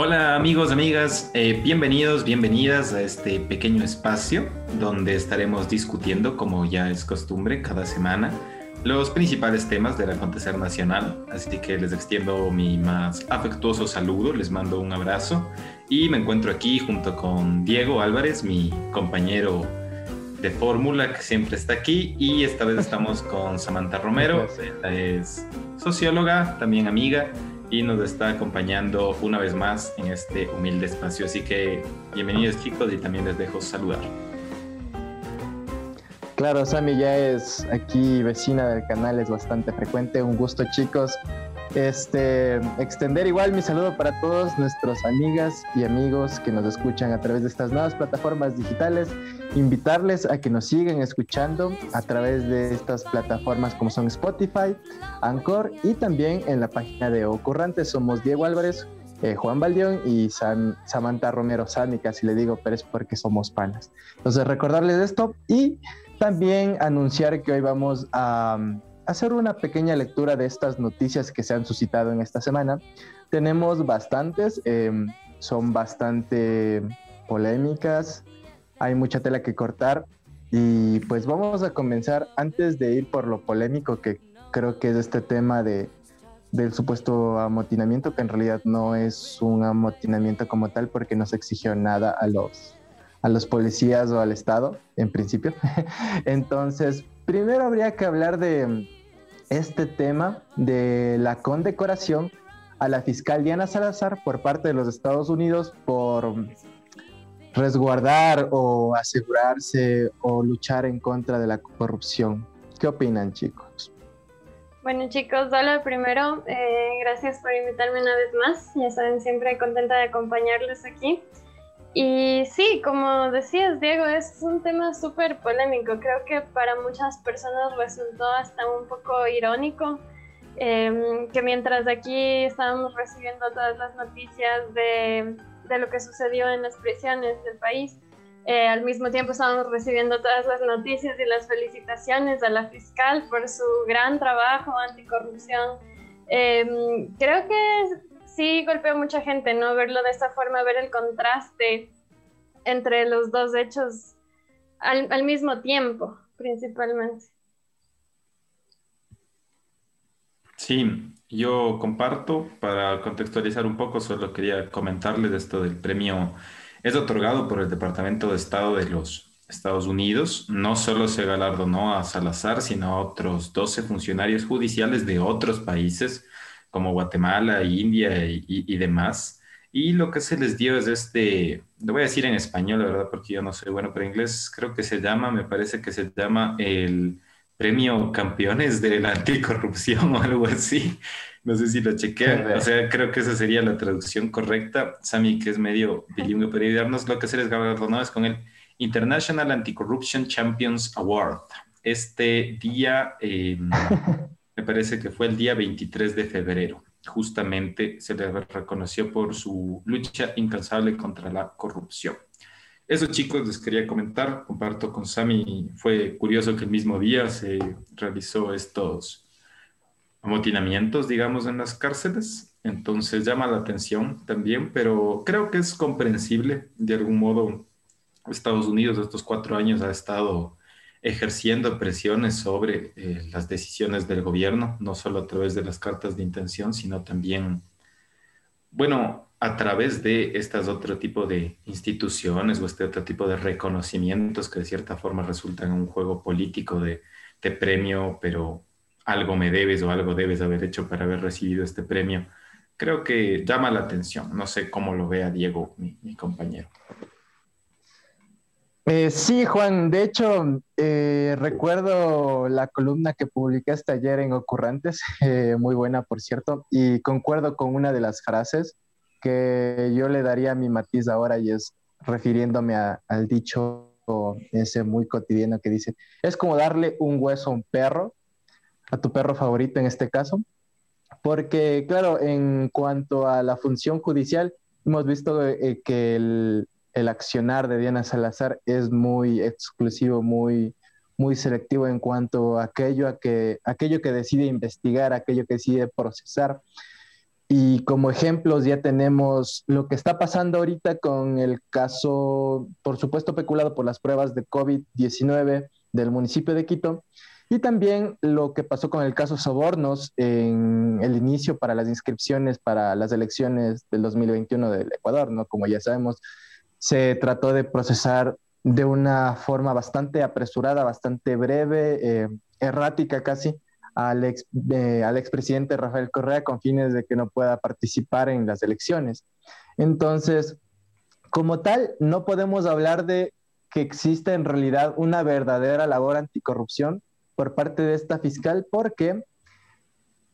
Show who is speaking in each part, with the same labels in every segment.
Speaker 1: Hola amigos, amigas, eh, bienvenidos, bienvenidas a este pequeño espacio donde estaremos discutiendo, como ya es costumbre, cada semana los principales temas del acontecer nacional. Así que les extiendo mi más afectuoso saludo, les mando un abrazo y me encuentro aquí junto con Diego Álvarez, mi compañero de fórmula que siempre está aquí y esta vez estamos con Samantha Romero, ella es socióloga, también amiga y nos está acompañando una vez más en este humilde espacio. Así que bienvenidos chicos y también les dejo saludar.
Speaker 2: Claro, Sami ya es aquí vecina del canal, es bastante frecuente. Un gusto chicos. Este, extender igual mi saludo para todos nuestros amigas y amigos que nos escuchan a través de estas nuevas plataformas digitales invitarles a que nos sigan escuchando a través de estas plataformas como son Spotify, Anchor y también en la página de Ocurrantes. Somos Diego Álvarez, eh, Juan Baldión y Samantha Romero Sani, casi le digo, pero es porque somos panas. Entonces recordarles esto y también anunciar que hoy vamos a hacer una pequeña lectura de estas noticias que se han suscitado en esta semana. Tenemos bastantes, em, son bastante polémicas, hay mucha tela que cortar y pues vamos a comenzar antes de ir por lo polémico que creo que es este tema de, del supuesto amotinamiento, que en realidad no es un amotinamiento como tal porque no se exigió nada a los, a los policías o al Estado, en principio. Entonces, primero habría que hablar de este tema de la condecoración a la fiscal Diana Salazar por parte de los Estados Unidos por resguardar o asegurarse o luchar en contra de la corrupción. ¿Qué opinan, chicos?
Speaker 3: Bueno, chicos, hola primero. Eh, gracias por invitarme una vez más. Ya saben, siempre contenta de acompañarles aquí. Y sí, como decías, Diego, es un tema súper polémico. Creo que para muchas personas resultó hasta un poco irónico em, que mientras aquí estábamos recibiendo todas las noticias de de lo que sucedió en las prisiones del país. Eh, al mismo tiempo estábamos recibiendo todas las noticias y las felicitaciones a la fiscal por su gran trabajo anticorrupción. Em, creo que sí golpeó a mucha gente, ¿no? Verlo de esta forma, ver el contraste entre los dos hechos al, al mismo tiempo, principalmente.
Speaker 1: Sí, yo comparto, para contextualizar un poco, solo quería comentarles esto del premio. Es otorgado por el Departamento de Estado de los Estados Unidos. No solo se galardonó a Salazar, sino a otros 12 funcionarios judiciales de otros países, como Guatemala, India y, y demás. Y lo que se les dio es este, lo voy a decir en español, la verdad, porque yo no soy bueno, en inglés creo que se llama, me parece que se llama el premio campeones de la anticorrupción o algo así. No sé si lo chequean. O sea, creo que esa sería la traducción correcta. Sami, que es medio bilingüe, para ayudarnos, lo que se les galardonó es con el International Anti-Corruption Champions Award. Este día, em, me parece que fue el día 23 de febrero. Justamente se le reconoció por su lucha incansable contra la corrupción. Eso chicos les quería comentar, comparto con Sami, fue curioso que el mismo día se realizó estos amotinamientos, digamos, en las cárceles, entonces llama la atención también, pero creo que es comprensible, de algún modo Estados Unidos estos cuatro años ha estado ejerciendo presiones sobre eh, las decisiones del gobierno, no solo a través de las cartas de intención, sino también, bueno, a través de estas otro tipo de instituciones o este otro tipo de reconocimientos que de cierta forma resultan un juego político de, premio, pero algo me debes o algo debes haber hecho para haber recibido este premio, creo que llama la atención. No sé cómo lo vea Diego, mi, compañero.
Speaker 2: Eh, sí, Juan, de hecho, eh, recuerdo la columna que publicaste ayer en Ocurrentes, eh, muy buena, por cierto, y concuerdo con una de las frases que yo le daría mi matiz ahora y es refiriéndome al dicho ese muy cotidiano que dice, es como darle un hueso a un perro, a tu perro favorito en este caso, porque claro, en cuanto a la función judicial, hemos visto que el, el, accionar de Diana Salazar es muy exclusivo, muy, muy selectivo en cuanto a aquello, a que, aquello que decide investigar, aquello que decide procesar. Y como ejemplos ya tenemos lo que está pasando ahorita con el caso, por supuesto, peculado por las pruebas de COVID-19 del municipio de Quito, y también lo que pasó con el caso Sobornos en el inicio para las inscripciones para las elecciones del 2021 del Ecuador, ¿no? Como ya sabemos, se trató de procesar de una forma bastante apresurada, bastante breve, eh, errática casi, al, ex, eh, al expresidente Rafael Correa con fines de que no pueda participar en las elecciones. Entonces, como tal, no podemos hablar de que existe en realidad una verdadera labor anticorrupción por parte de esta fiscal porque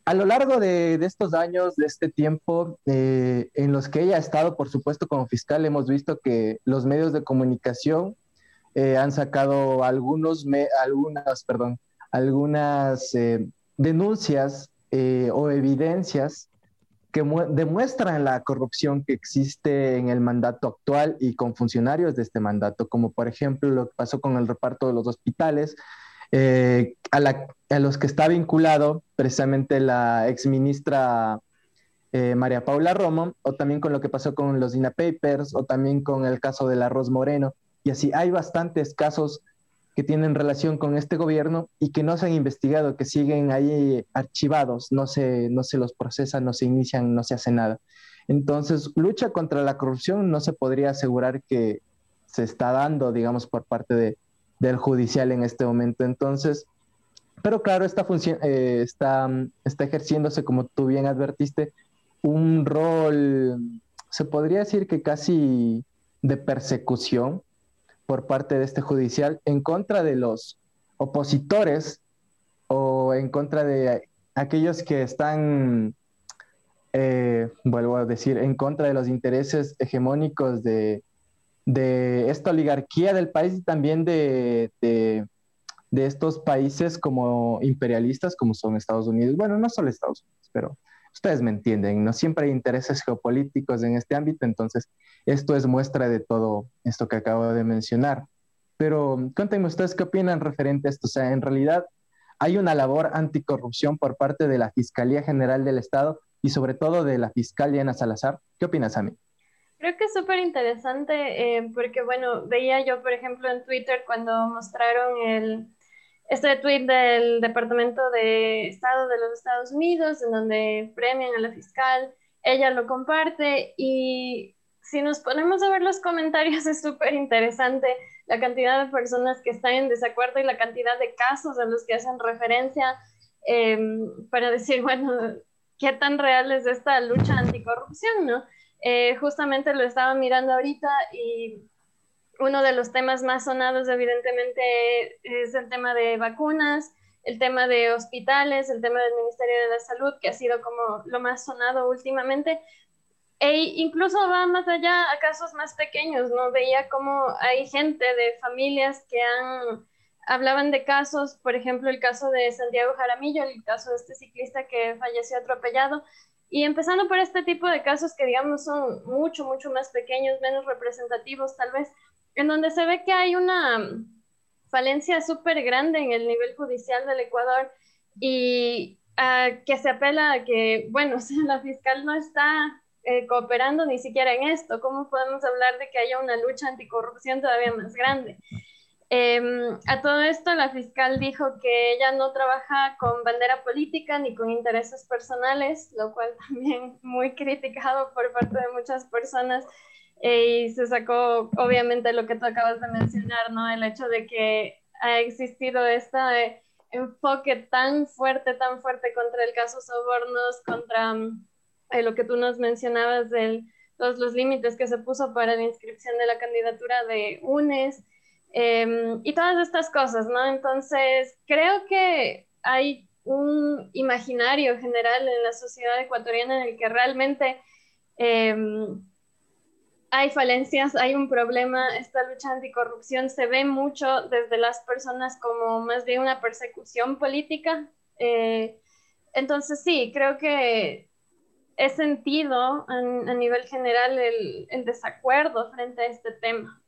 Speaker 2: a lo largo de, estos años, de este tiempo, eh, en los que ella ha estado, por supuesto, como fiscal, hemos visto que los medios de comunicación eh, han sacado algunos, algunas, perdón, algunas eh, denuncias o evidencias que demuestran la corrupción que existe en el mandato actual y con funcionarios de este mandato, como por ejemplo lo que pasó con el reparto de los hospitales, eh, a, los que está vinculado precisamente la exministra eh, María Paula Romo, o también con lo que pasó con los INA Papers, o también con el caso del arroz moreno. Y así hay bastantes casos que tienen relación con este gobierno y que no se han investigado, que siguen ahí archivados, no se, no se los procesan, no se inician, no se hace nada. Entonces, lucha contra la corrupción no se podría asegurar que se está dando, digamos, por parte de, del judicial en este momento. Entonces, pero claro, esta función eh, está, está ejerciéndose, como tú bien advertiste, un rol, se podría decir que casi de persecución por parte de este judicial en contra de los opositores o en contra de aquellos que están, eh, vuelvo a decir, en contra de los intereses hegemónicos de, de esta oligarquía del país y también de, de, estos países como imperialistas como son Estados Unidos. Bueno, no solo Estados Unidos, pero ustedes me entienden, no siempre hay intereses geopolíticos en este ámbito, entonces esto es muestra de todo esto que acabo de mencionar. Pero cuéntenme ustedes qué opinan referente a esto. O sea, en realidad hay una labor anticorrupción por parte de la Fiscalía General del Estado y sobre todo de la fiscal Diana Salazar. ¿Qué opinas, Ami?
Speaker 3: Creo que es súper interesante eh, porque, bueno, veía yo, por ejemplo, en Twitter cuando mostraron el, este tweet del Departamento de Estado de los Estados Unidos, en donde premian a la fiscal, ella lo comparte y si nos ponemos a ver los comentarios es súper interesante la cantidad de personas que están en desacuerdo y la cantidad de casos a los que hacen referencia em, para decir, bueno, qué tan real es esta lucha anticorrupción, ¿no? Eh, justamente lo estaba mirando ahorita y uno de los temas más sonados evidentemente es el tema de vacunas, el tema de hospitales, el tema del Ministerio de la Salud, que ha sido como lo más sonado últimamente. E incluso va más allá a casos más pequeños, ¿no? Veía como hay gente de familias que hablaban de casos, por ejemplo, el caso de Santiago Jaramillo, el caso de este ciclista que falleció atropellado, y empezando por este tipo de casos que, digamos, son mucho, mucho más pequeños, menos representativos, tal vez, en donde se ve que hay una falencia súper grande en el nivel judicial del Ecuador y que se apela a que, bueno, la fiscal no está eh, cooperando ni siquiera en esto. ¿Cómo podemos hablar de que haya una lucha anticorrupción todavía más grande? Em, a todo esto, la fiscal dijo que ella no trabaja con bandera política ni con intereses personales, lo cual también muy criticado por parte de muchas personas. Eh, y se sacó, obviamente, lo que tú acabas de mencionar, ¿no? El hecho de que ha existido este enfoque tan fuerte, tan fuerte contra el caso Sobornos, contra eh, lo que tú nos mencionabas de todos los límites que se puso para la inscripción de la candidatura de UNES. Em, y todas estas cosas, ¿no? Entonces, creo que hay un imaginario general en la sociedad ecuatoriana en el que realmente em, hay falencias, hay un problema, esta lucha anticorrupción se ve mucho desde las personas como más bien una persecución política. Eh, entonces, sí, creo que he sentido a, nivel general el desacuerdo frente a este tema.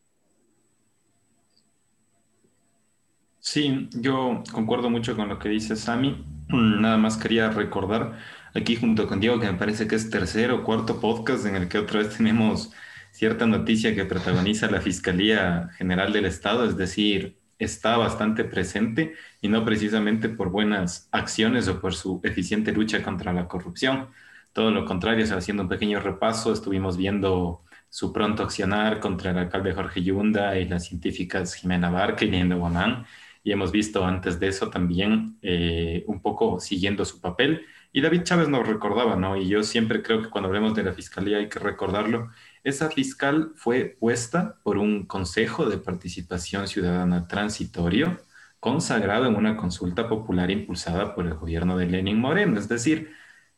Speaker 1: Sí, yo concuerdo mucho con lo que dice Sami. nada más quería recordar aquí junto con Diego que me parece que es tercero o cuarto podcast en el que otra vez tenemos cierta noticia que protagoniza la Fiscalía General del Estado, es decir, está bastante presente y no precisamente por buenas acciones o por su eficiente lucha contra la corrupción. Todo lo contrario, haciendo un pequeño repaso, estuvimos viendo su pronto accionar contra el alcalde Jorge Yunda y las científicas Jimena Barca y Liendo Guamán. Y hemos visto antes de eso también eh, un poco siguiendo su papel. Y David Chávez nos recordaba, ¿no? Y yo siempre creo que cuando hablemos de la fiscalía hay que recordarlo. Esa fiscal fue puesta por un Consejo de Participación Ciudadana Transitorio consagrado en una consulta popular impulsada por el gobierno de Lenin Moreno. Es decir,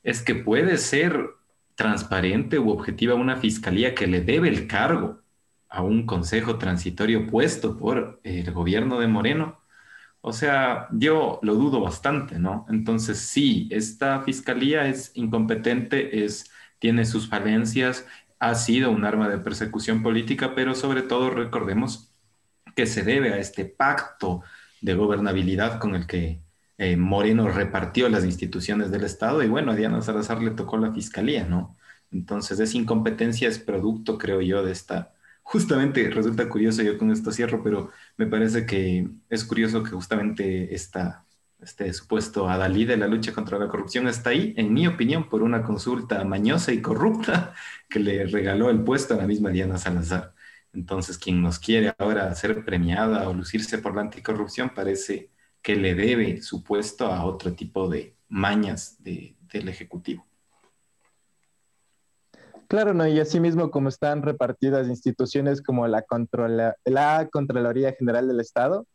Speaker 1: es que puede ser transparente u objetiva una fiscalía que le debe el cargo a un consejo transitorio puesto por el gobierno de Moreno. O sea, yo lo dudo bastante, ¿no? Entonces, sí, esta fiscalía es incompetente, es, tiene sus falencias, ha sido un arma de persecución política, pero sobre todo recordemos que se debe a este pacto de gobernabilidad con el que eh, Moreno repartió las instituciones del Estado y bueno, a Diana Salazar le tocó la fiscalía, ¿no? Entonces, esa incompetencia es producto, creo yo, de esta... Justamente resulta curioso, yo con esto cierro, pero me parece que es curioso que justamente esta, este supuesto adalí de la lucha contra la corrupción está ahí, en mi opinión, por una consulta mañosa y corrupta que le regaló el puesto a la misma Diana Salazar. Entonces, quien nos quiere ahora ser premiada o lucirse por la anticorrupción parece que le debe su puesto a otro tipo de mañas del Ejecutivo.
Speaker 2: Claro, no, y asimismo como están repartidas instituciones como la, la Contraloría General del Estado,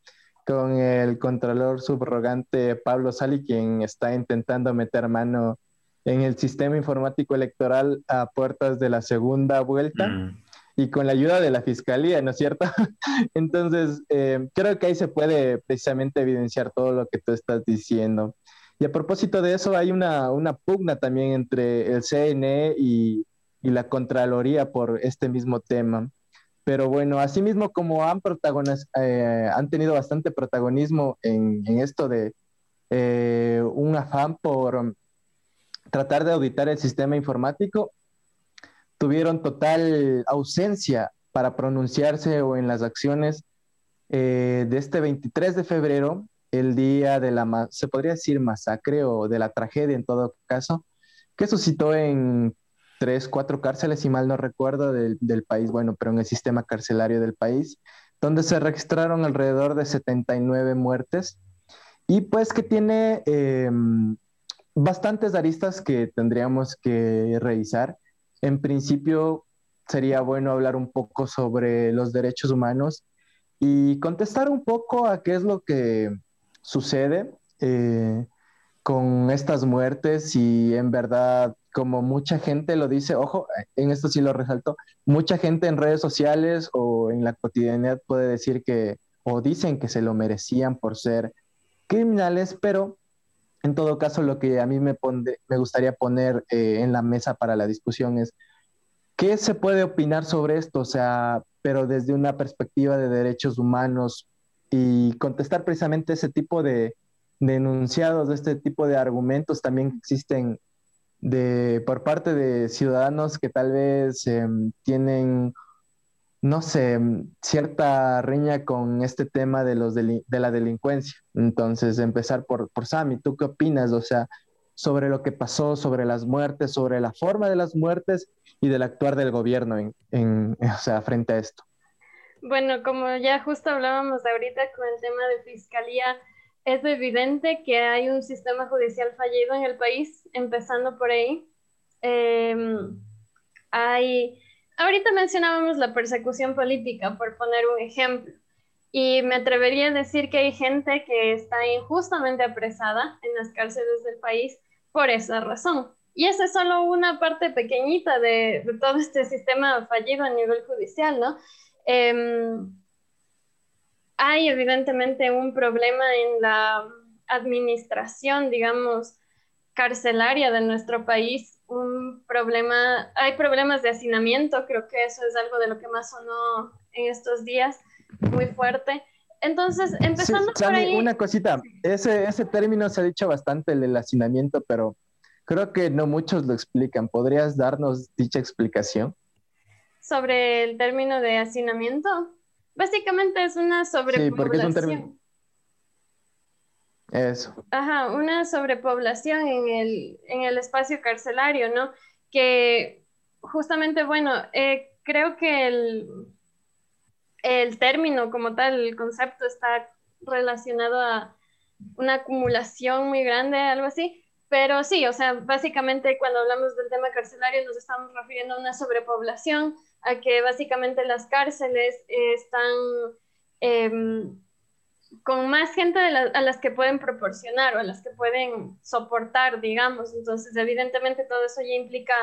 Speaker 2: con el Contralor subrogante Pablo Sali, quien está intentando meter mano en el sistema informático electoral a puertas de la segunda vuelta. Mm y con la ayuda de la fiscalía, ¿no es cierto? Entonces, eh, creo que ahí se puede precisamente evidenciar todo lo que tú estás diciendo. Y a propósito de eso, hay una, una pugna también entre el CNE y, y, la Contraloría por este mismo tema. Pero bueno, asimismo como han, eh, han tenido bastante protagonismo en, en esto de eh, un afán por tratar de auditar el sistema informático, tuvieron total ausencia para pronunciarse o en las acciones eh, de este 23 de febrero, el día de la, se podría decir, masacre o de la tragedia en todo caso, que suscitó en tres, cuatro cárceles, si mal no recuerdo, del, país, bueno, pero en el sistema carcelario del país, donde se registraron alrededor de 79 muertes y pues que tiene em, bastantes aristas que tendríamos que revisar. En principio, sería bueno hablar un poco sobre los derechos humanos y contestar un poco a qué es lo que sucede eh, con estas muertes y en verdad, como mucha gente lo dice, ojo, en esto sí lo resalto, mucha gente en redes sociales o en la cotidianidad puede decir que, o dicen que se lo merecían por ser criminales, pero en todo caso, lo que a mí me, me gustaría poner eh, en la mesa para la discusión es, ¿qué se puede opinar sobre esto? O sea, pero desde una perspectiva de derechos humanos y contestar precisamente ese tipo de, de enunciados, de este tipo de argumentos también existen de, por parte de ciudadanos que tal vez em, tienen no sé, cierta riña con este tema de, los de la delincuencia. Entonces, empezar por, por Sami, ¿tú qué opinas? O sea, sobre lo que pasó, sobre las muertes, sobre la forma de las muertes y del actuar del gobierno en, en, o sea, frente a esto.
Speaker 3: Bueno, como ya justo hablábamos ahorita con el tema de fiscalía, es evidente que hay un sistema judicial fallido en el país, empezando por ahí. Em, hay ahorita mencionábamos la persecución política, por poner un ejemplo, y me atrevería a decir que hay gente que está injustamente apresada en las cárceles del país por esa razón. Y esa es solo una parte pequeñita de, todo este sistema fallido a nivel judicial, ¿no? Em, hay evidentemente un problema en la administración, digamos, carcelaria de nuestro país un problema, hay problemas de hacinamiento, creo que eso es algo de lo que más sonó en estos días, muy fuerte. Entonces, empezando por ahí...
Speaker 2: Una cosita, ese, ese término se ha dicho bastante, el hacinamiento, pero creo que no muchos lo explican. ¿Podrías darnos dicha explicación?
Speaker 3: Sobre el término de hacinamiento. Básicamente es una sobrepoblación. Sí, porque es un término.
Speaker 2: Eso.
Speaker 3: Ajá, una sobrepoblación en el, en el espacio carcelario, ¿no? Que justamente, bueno, eh, creo que el, el término como tal, el concepto está relacionado a una acumulación muy grande, algo así. Pero sí, o sea, básicamente cuando hablamos del tema carcelario nos estamos refiriendo a una sobrepoblación, a que básicamente las cárceles están em, con más gente a las que pueden proporcionar o a las que pueden soportar, digamos. Entonces, evidentemente todo eso ya implica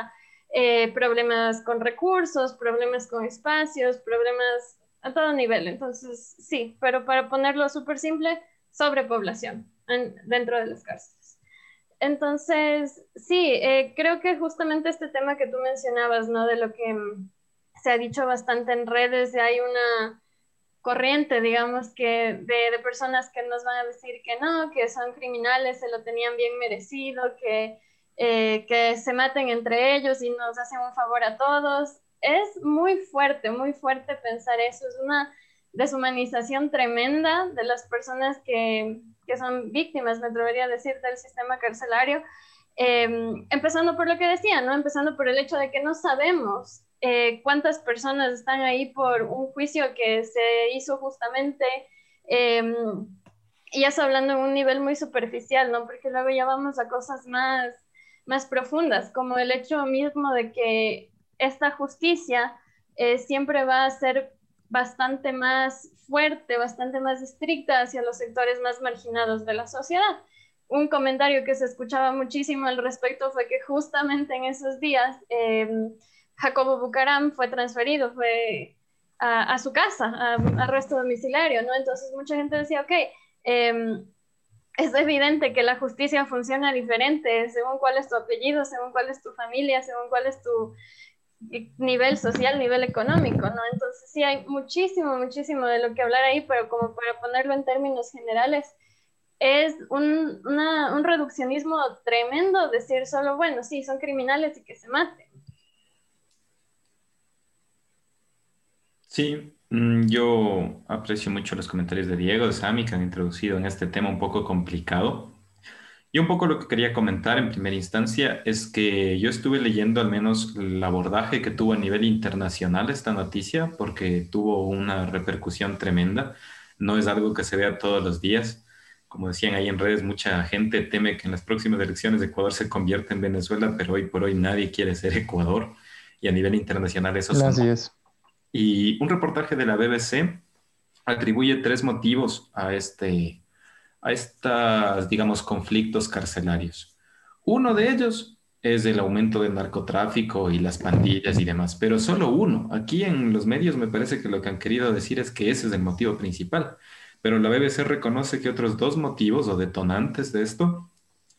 Speaker 3: eh, problemas con recursos, problemas con espacios, problemas a todo nivel. Entonces, sí, pero para ponerlo súper simple, sobrepoblación dentro de las cárceles. Entonces, sí, eh, creo que justamente este tema que tú mencionabas, ¿no? De lo que se ha dicho bastante en redes, de hay una corriente, digamos, que de, personas que nos van a decir que no, que son criminales, se lo tenían bien merecido, que, eh, que se maten entre ellos y nos hacen un favor a todos es muy fuerte, muy fuerte pensar eso. Es una deshumanización tremenda de las personas que, son víctimas, me atrevería a decir, del sistema carcelario. Em, empezando por lo que decía, ¿no? Empezando por el hecho de que no sabemos eh, cuántas personas están ahí por un juicio que se hizo justamente, eh, y eso hablando en un nivel muy superficial, ¿no? Porque luego ya vamos a cosas más, más profundas, como el hecho mismo de que esta justicia eh, siempre va a ser bastante más fuerte, bastante más estricta hacia los sectores más marginados de la sociedad. Un comentario que se escuchaba muchísimo al respecto fue que justamente en esos días em, Jacobo Bucaram fue transferido, fue a, su casa, a, arresto domiciliario, ¿no? Entonces mucha gente decía, ok, em, es evidente que la justicia funciona diferente según cuál es tu apellido, según cuál es tu familia, según cuál es tu nivel social, nivel económico, ¿no? Entonces sí hay muchísimo, muchísimo de lo que hablar ahí, pero como para ponerlo en términos generales, es un, un reduccionismo tremendo decir solo, bueno, sí, son criminales y que se maten.
Speaker 1: Sí, mm, yo aprecio mucho los comentarios de Diego, de Sami, que han introducido en este tema un poco complicado. Y un poco lo que quería comentar en primera instancia es que yo estuve leyendo al menos el abordaje que tuvo a nivel internacional esta noticia, porque tuvo una repercusión tremenda. No es algo que se vea todos los días. Como decían ahí en redes, mucha gente teme que en las próximas elecciones de Ecuador se convierta en Venezuela, pero hoy por hoy nadie quiere ser Ecuador. Y a nivel internacional eso
Speaker 2: Así es.
Speaker 1: Y un reportaje de la BBC atribuye tres motivos a este a estos, digamos, conflictos carcelarios. Uno de ellos es el aumento del narcotráfico y las pandillas y demás, pero solo uno. Aquí en los medios me parece que lo que han querido decir es que ese es el motivo principal, pero la BBC reconoce que otros dos motivos o detonantes de esto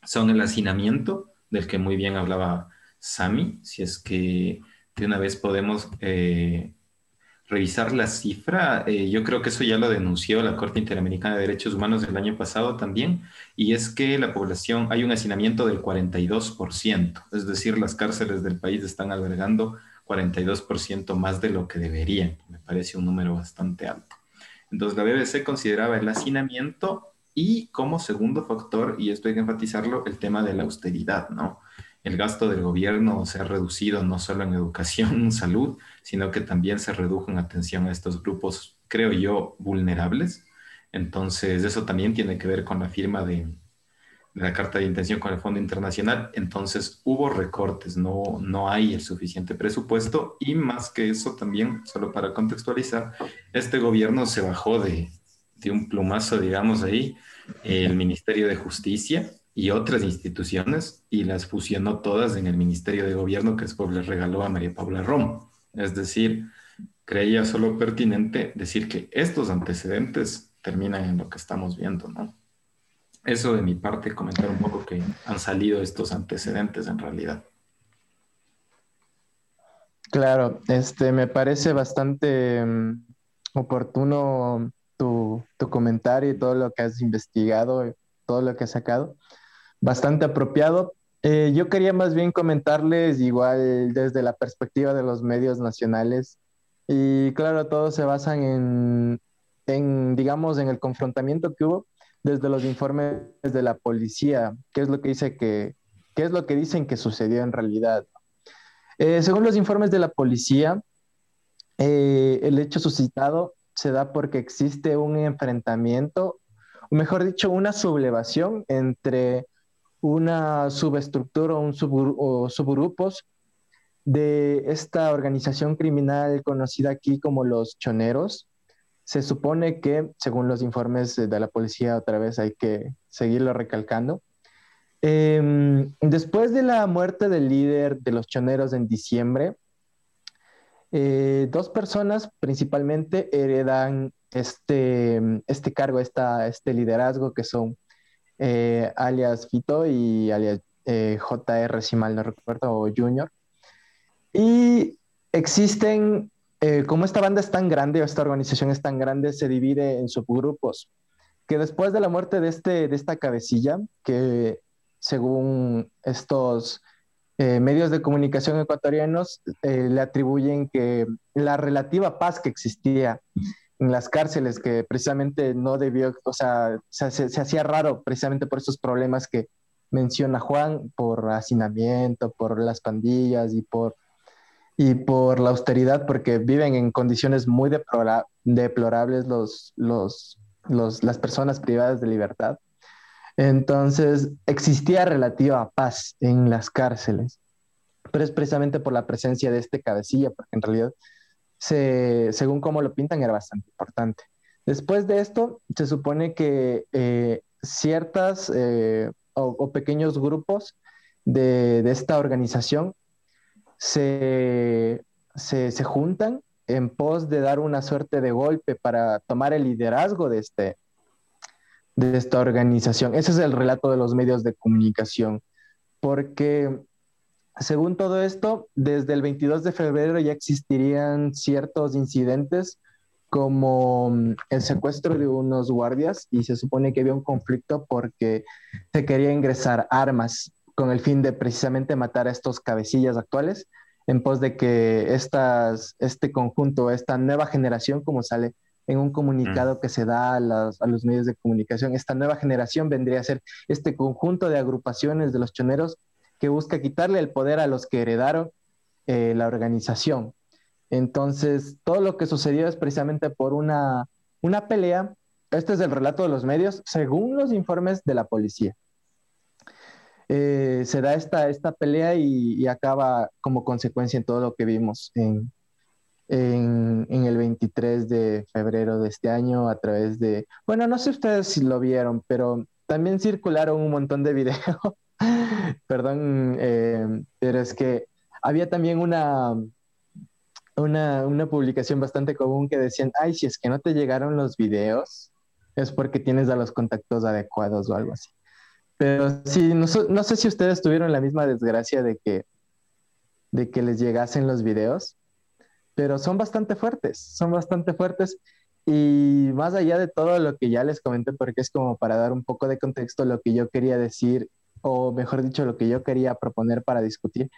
Speaker 1: son el hacinamiento, del que muy bien hablaba Sami, si es que de una vez podemos eh, revisar la cifra, eh, yo creo que eso ya lo denunció la Corte Interamericana de Derechos Humanos el año pasado también, y es que la población, hay un hacinamiento del 42%, es decir, las cárceles del país están albergando 42% más de lo que deberían, me parece un número bastante alto. Entonces la BBC consideraba el hacinamiento y como segundo factor, y esto hay que enfatizarlo, el tema de la austeridad, ¿no? el gasto del gobierno se ha reducido no solo en educación, salud, sino que también se redujo en atención a estos grupos, creo yo, vulnerables. Entonces, eso también tiene que ver con la firma de, la carta de intención con el Fondo Internacional. Entonces, hubo recortes, no, no hay el suficiente presupuesto y más que eso también, solo para contextualizar, este gobierno se bajó de, de un plumazo, digamos ahí, el Ministerio de Justicia y otras instituciones y las fusionó todas en el Ministerio de Gobierno que después le regaló a María Paula Romo. Es decir, creía solo pertinente decir que estos antecedentes terminan en lo que estamos viendo, ¿no? Eso de mi parte, comentar un poco que han salido estos antecedentes en realidad.
Speaker 2: Claro, este me parece bastante mm, oportuno tu, tu, comentario y todo lo que has investigado, todo lo que has sacado. Bastante apropiado. Eh, yo quería más bien comentarles igual desde la perspectiva de los medios nacionales. Y claro, todos se basan en, en, digamos, en el confrontamiento que hubo desde los informes de la policía, qué es lo que dice que, qué es lo que dicen que sucedió en realidad. Eh, según los informes de la policía, eh, el hecho suscitado se da porque existe un enfrentamiento, o mejor dicho, una sublevación entre una subestructura un o subgrupos de esta organización criminal conocida aquí como los choneros. Se supone que, según los informes de la policía, otra vez hay que seguirlo recalcando, em, después de la muerte del líder de los choneros en diciembre, eh, dos personas principalmente heredan este, este cargo, esta, este liderazgo, que son eh, alias Fito y alias eh, JR, si mal no recuerdo, o Junior. Y existen, como esta banda es tan grande o esta organización es tan grande, se divide en subgrupos, que después de la muerte de, este, de esta cabecilla, que según estos eh, medios de comunicación ecuatorianos eh, le atribuyen que la relativa paz que existía en las cárceles, que precisamente no debió, o sea, se, se, hacía raro precisamente por esos problemas que menciona Juan, por hacinamiento, por las pandillas y por, y por la austeridad, porque viven en condiciones muy deplorables los, los, los, las personas privadas de libertad. Entonces, existía relativa paz en las cárceles, pero es precisamente por la presencia de este cabecilla, porque en realidad, según como lo pintan, era bastante importante. Después de esto, se supone que eh, ciertas eh, o, pequeños grupos de, esta organización se, se, juntan en pos de dar una suerte de golpe para tomar el liderazgo de este, de esta organización. Ese es el relato de los medios de comunicación, porque según todo esto, desde el 22 de febrero ya existirían ciertos incidentes como mm, el secuestro de unos guardias y se supone que había un conflicto porque se quería ingresar armas con el fin de precisamente matar a estos cabecillas actuales en pos de que estas, este conjunto, esta nueva generación, como sale en un comunicado que se da a, los medios de comunicación. Esta nueva generación vendría a ser este conjunto de agrupaciones de los choneros que busca quitarle el poder a los que heredaron eh, la organización. Entonces, todo lo que sucedió es precisamente por una, una pelea. Este es el relato de los medios, según los informes de la policía. Eh, se da esta, esta pelea y, acaba como consecuencia en todo lo que vimos en, en, el 23 de febrero de este año a través de, bueno, no sé ustedes si lo vieron, pero también circularon un montón de videos. Perdón, eh, pero es que había también una, una, una, publicación bastante común que decían, ay, si es que no te llegaron los videos, es porque tienes a los contactos adecuados o algo así. Pero sí, no, sé si ustedes tuvieron la misma desgracia de que, de que les llegasen los videos pero son bastante fuertes, son bastante fuertes. Y más allá de todo lo que ya les comenté, porque es como para dar un poco de contexto lo que yo quería decir, o mejor dicho, lo que yo quería proponer para discutir,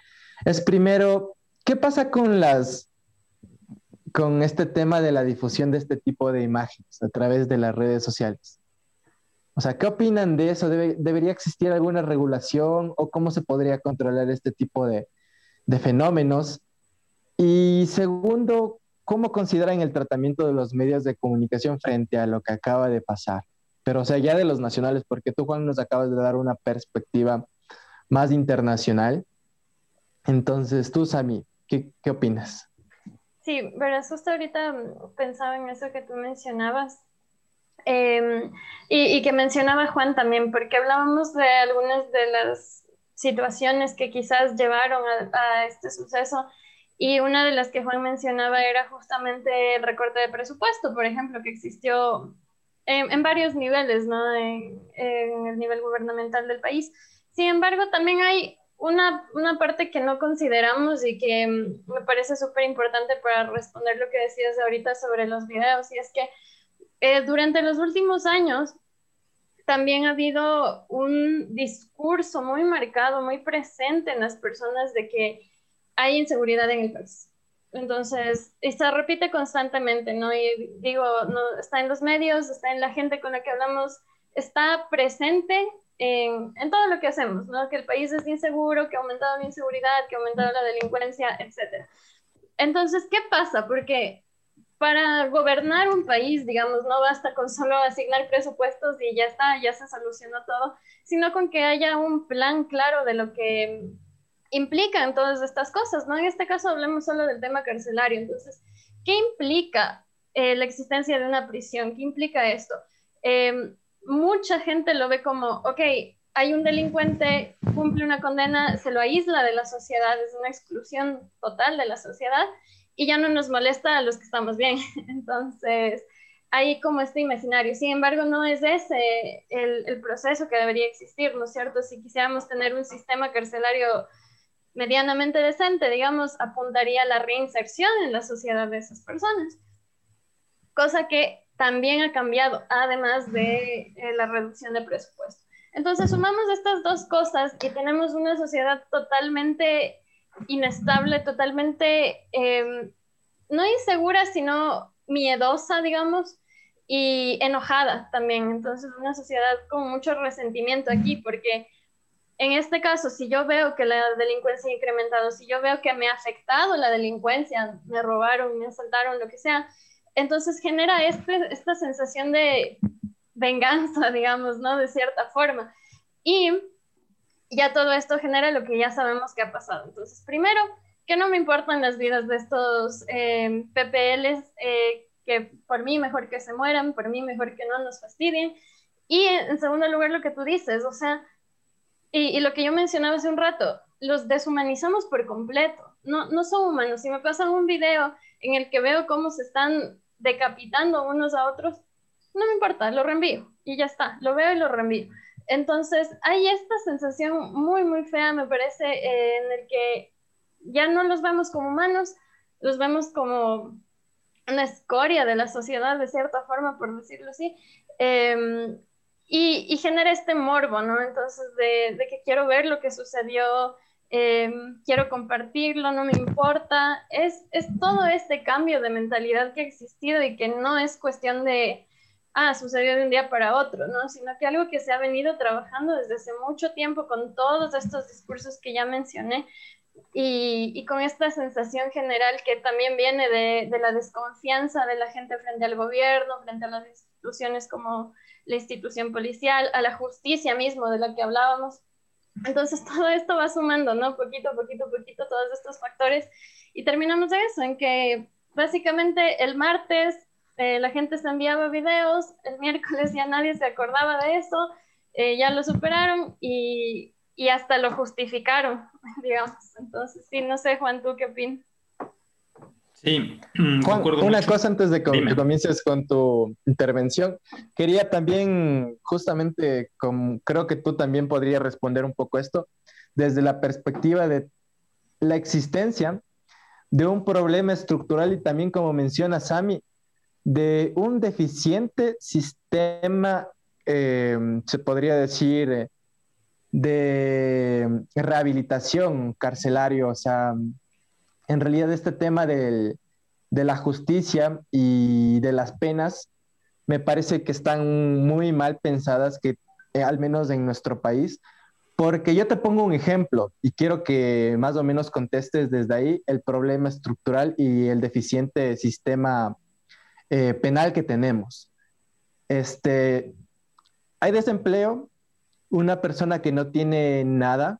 Speaker 2: es primero, ¿qué pasa con las con este tema de la difusión de este tipo de imágenes a través de las redes sociales? O sea, ¿qué opinan de eso? ¿Debería existir alguna regulación o cómo se podría controlar este tipo de, de fenómenos? Y segundo, ¿cómo consideran el tratamiento de los medios de comunicación frente a lo que acaba de pasar? Pero, o sea, ya de los nacionales, porque tú, Juan, nos acabas de dar una perspectiva más internacional. Entonces, tú, Sami, ¿qué, qué opinas?
Speaker 3: Sí, pero justo ahorita pensaba en eso que tú mencionabas em, y, y, que mencionaba Juan también, porque hablábamos de algunas de las situaciones que quizás llevaron a, a este suceso y una de las que Juan mencionaba era justamente el recorte de presupuesto, por ejemplo, que existió en, varios niveles, ¿no? En, el nivel gubernamental del país. Sin embargo, también hay una, una parte que no consideramos y que mm, me parece súper importante para responder lo que decías ahorita sobre los videos, y es que eh, durante los últimos años también ha habido un discurso muy marcado, muy presente en las personas de que hay inseguridad en el país. Entonces, y se repite constantemente, ¿no? Y digo, no, está en los medios, está en la gente con la que hablamos, está presente en, en, todo lo que hacemos, ¿no? Que el país es inseguro, que ha aumentado la inseguridad, que ha aumentado la delincuencia, etc. Entonces, ¿qué pasa? Porque para gobernar un país, digamos, no basta con solo asignar presupuestos y ya está, ya se solucionó todo, sino con que haya un plan claro de lo que implican todas estas cosas, ¿no? En este caso hablemos solo del tema carcelario, entonces, ¿qué implica eh, la existencia de una prisión? ¿Qué implica esto? Eh, mucha gente lo ve como, ok, hay un delincuente, cumple una condena, se lo aísla de la sociedad, es una exclusión total de la sociedad y ya no nos molesta a los que estamos bien. Entonces, hay como este imaginario. Sin embargo, no es ese el, el, proceso que debería existir, ¿no es cierto? Si quisiéramos tener un sistema carcelario medianamente decente, digamos, apuntaría a la reinserción en la sociedad de esas personas. Cosa que también ha cambiado, además de eh, la reducción de presupuesto. Entonces, sumamos estas dos cosas y tenemos una sociedad totalmente inestable, totalmente, eh, no insegura, sino miedosa, digamos, y enojada también. Entonces, una sociedad con mucho resentimiento aquí, porque en este caso, si yo veo que la delincuencia ha incrementado, si yo veo que me ha afectado la delincuencia, me robaron, me asaltaron, lo que sea, entonces genera este, esta sensación de venganza, digamos, ¿no? De cierta forma. Y ya todo esto genera lo que ya sabemos que ha pasado. Entonces, primero, que no me importan las vidas de estos eh, PPLs, eh, que por mí mejor que se mueran, por mí mejor que no nos fastidien. Y en segundo lugar, lo que tú dices, o sea, y, lo que yo mencionaba hace un rato, los deshumanizamos por completo. No, no son humanos. Si me pasan un video en el que veo cómo se están decapitando unos a otros, no me importa, lo reenvío y ya está, lo veo y lo reenvío. Entonces, hay esta sensación muy, muy fea, me parece, eh, en el que ya no los vemos como humanos, los vemos como una escoria de la sociedad, de cierta forma, por decirlo así, em, y, genera este morbo, ¿no? Entonces, de, de, que quiero ver lo que sucedió, Em, quiero compartirlo, no me importa. Es, es todo este cambio de mentalidad que ha existido y que no es cuestión de, ah, sucedió de un día para otro, ¿no? Sino que algo que se ha venido trabajando desde hace mucho tiempo con todos estos discursos que ya mencioné y, y con esta sensación general que también viene de, de la desconfianza de la gente frente al gobierno, frente a las instituciones como la institución policial, a la justicia mismo de la que hablábamos entonces todo esto va sumando, ¿no? Poquito, poquito, poquito, todos estos factores. Y terminamos de eso, en que básicamente el martes eh, la gente se enviaba videos, el miércoles ya nadie se acordaba de eso, eh, ya lo superaron y, y, hasta lo justificaron, digamos. Entonces, sí, no sé, Juan, ¿tú qué opinas?
Speaker 1: Sí,
Speaker 2: Juan, una cosa antes de que comiences con tu intervención. Quería también, justamente, como creo que tú también podrías responder un poco esto, desde la perspectiva de la existencia de un problema estructural y también, como menciona Sami, de un deficiente sistema, eh, se podría decir, eh, de rehabilitación carcelario, o sea, en realidad este tema de la justicia y de las penas me parece que están muy mal pensadas, que eh, al menos en nuestro país, porque yo te pongo un ejemplo y quiero que más o menos contestes desde ahí el problema estructural y el deficiente sistema eh, penal que tenemos. Este, hay desempleo, una persona que no tiene nada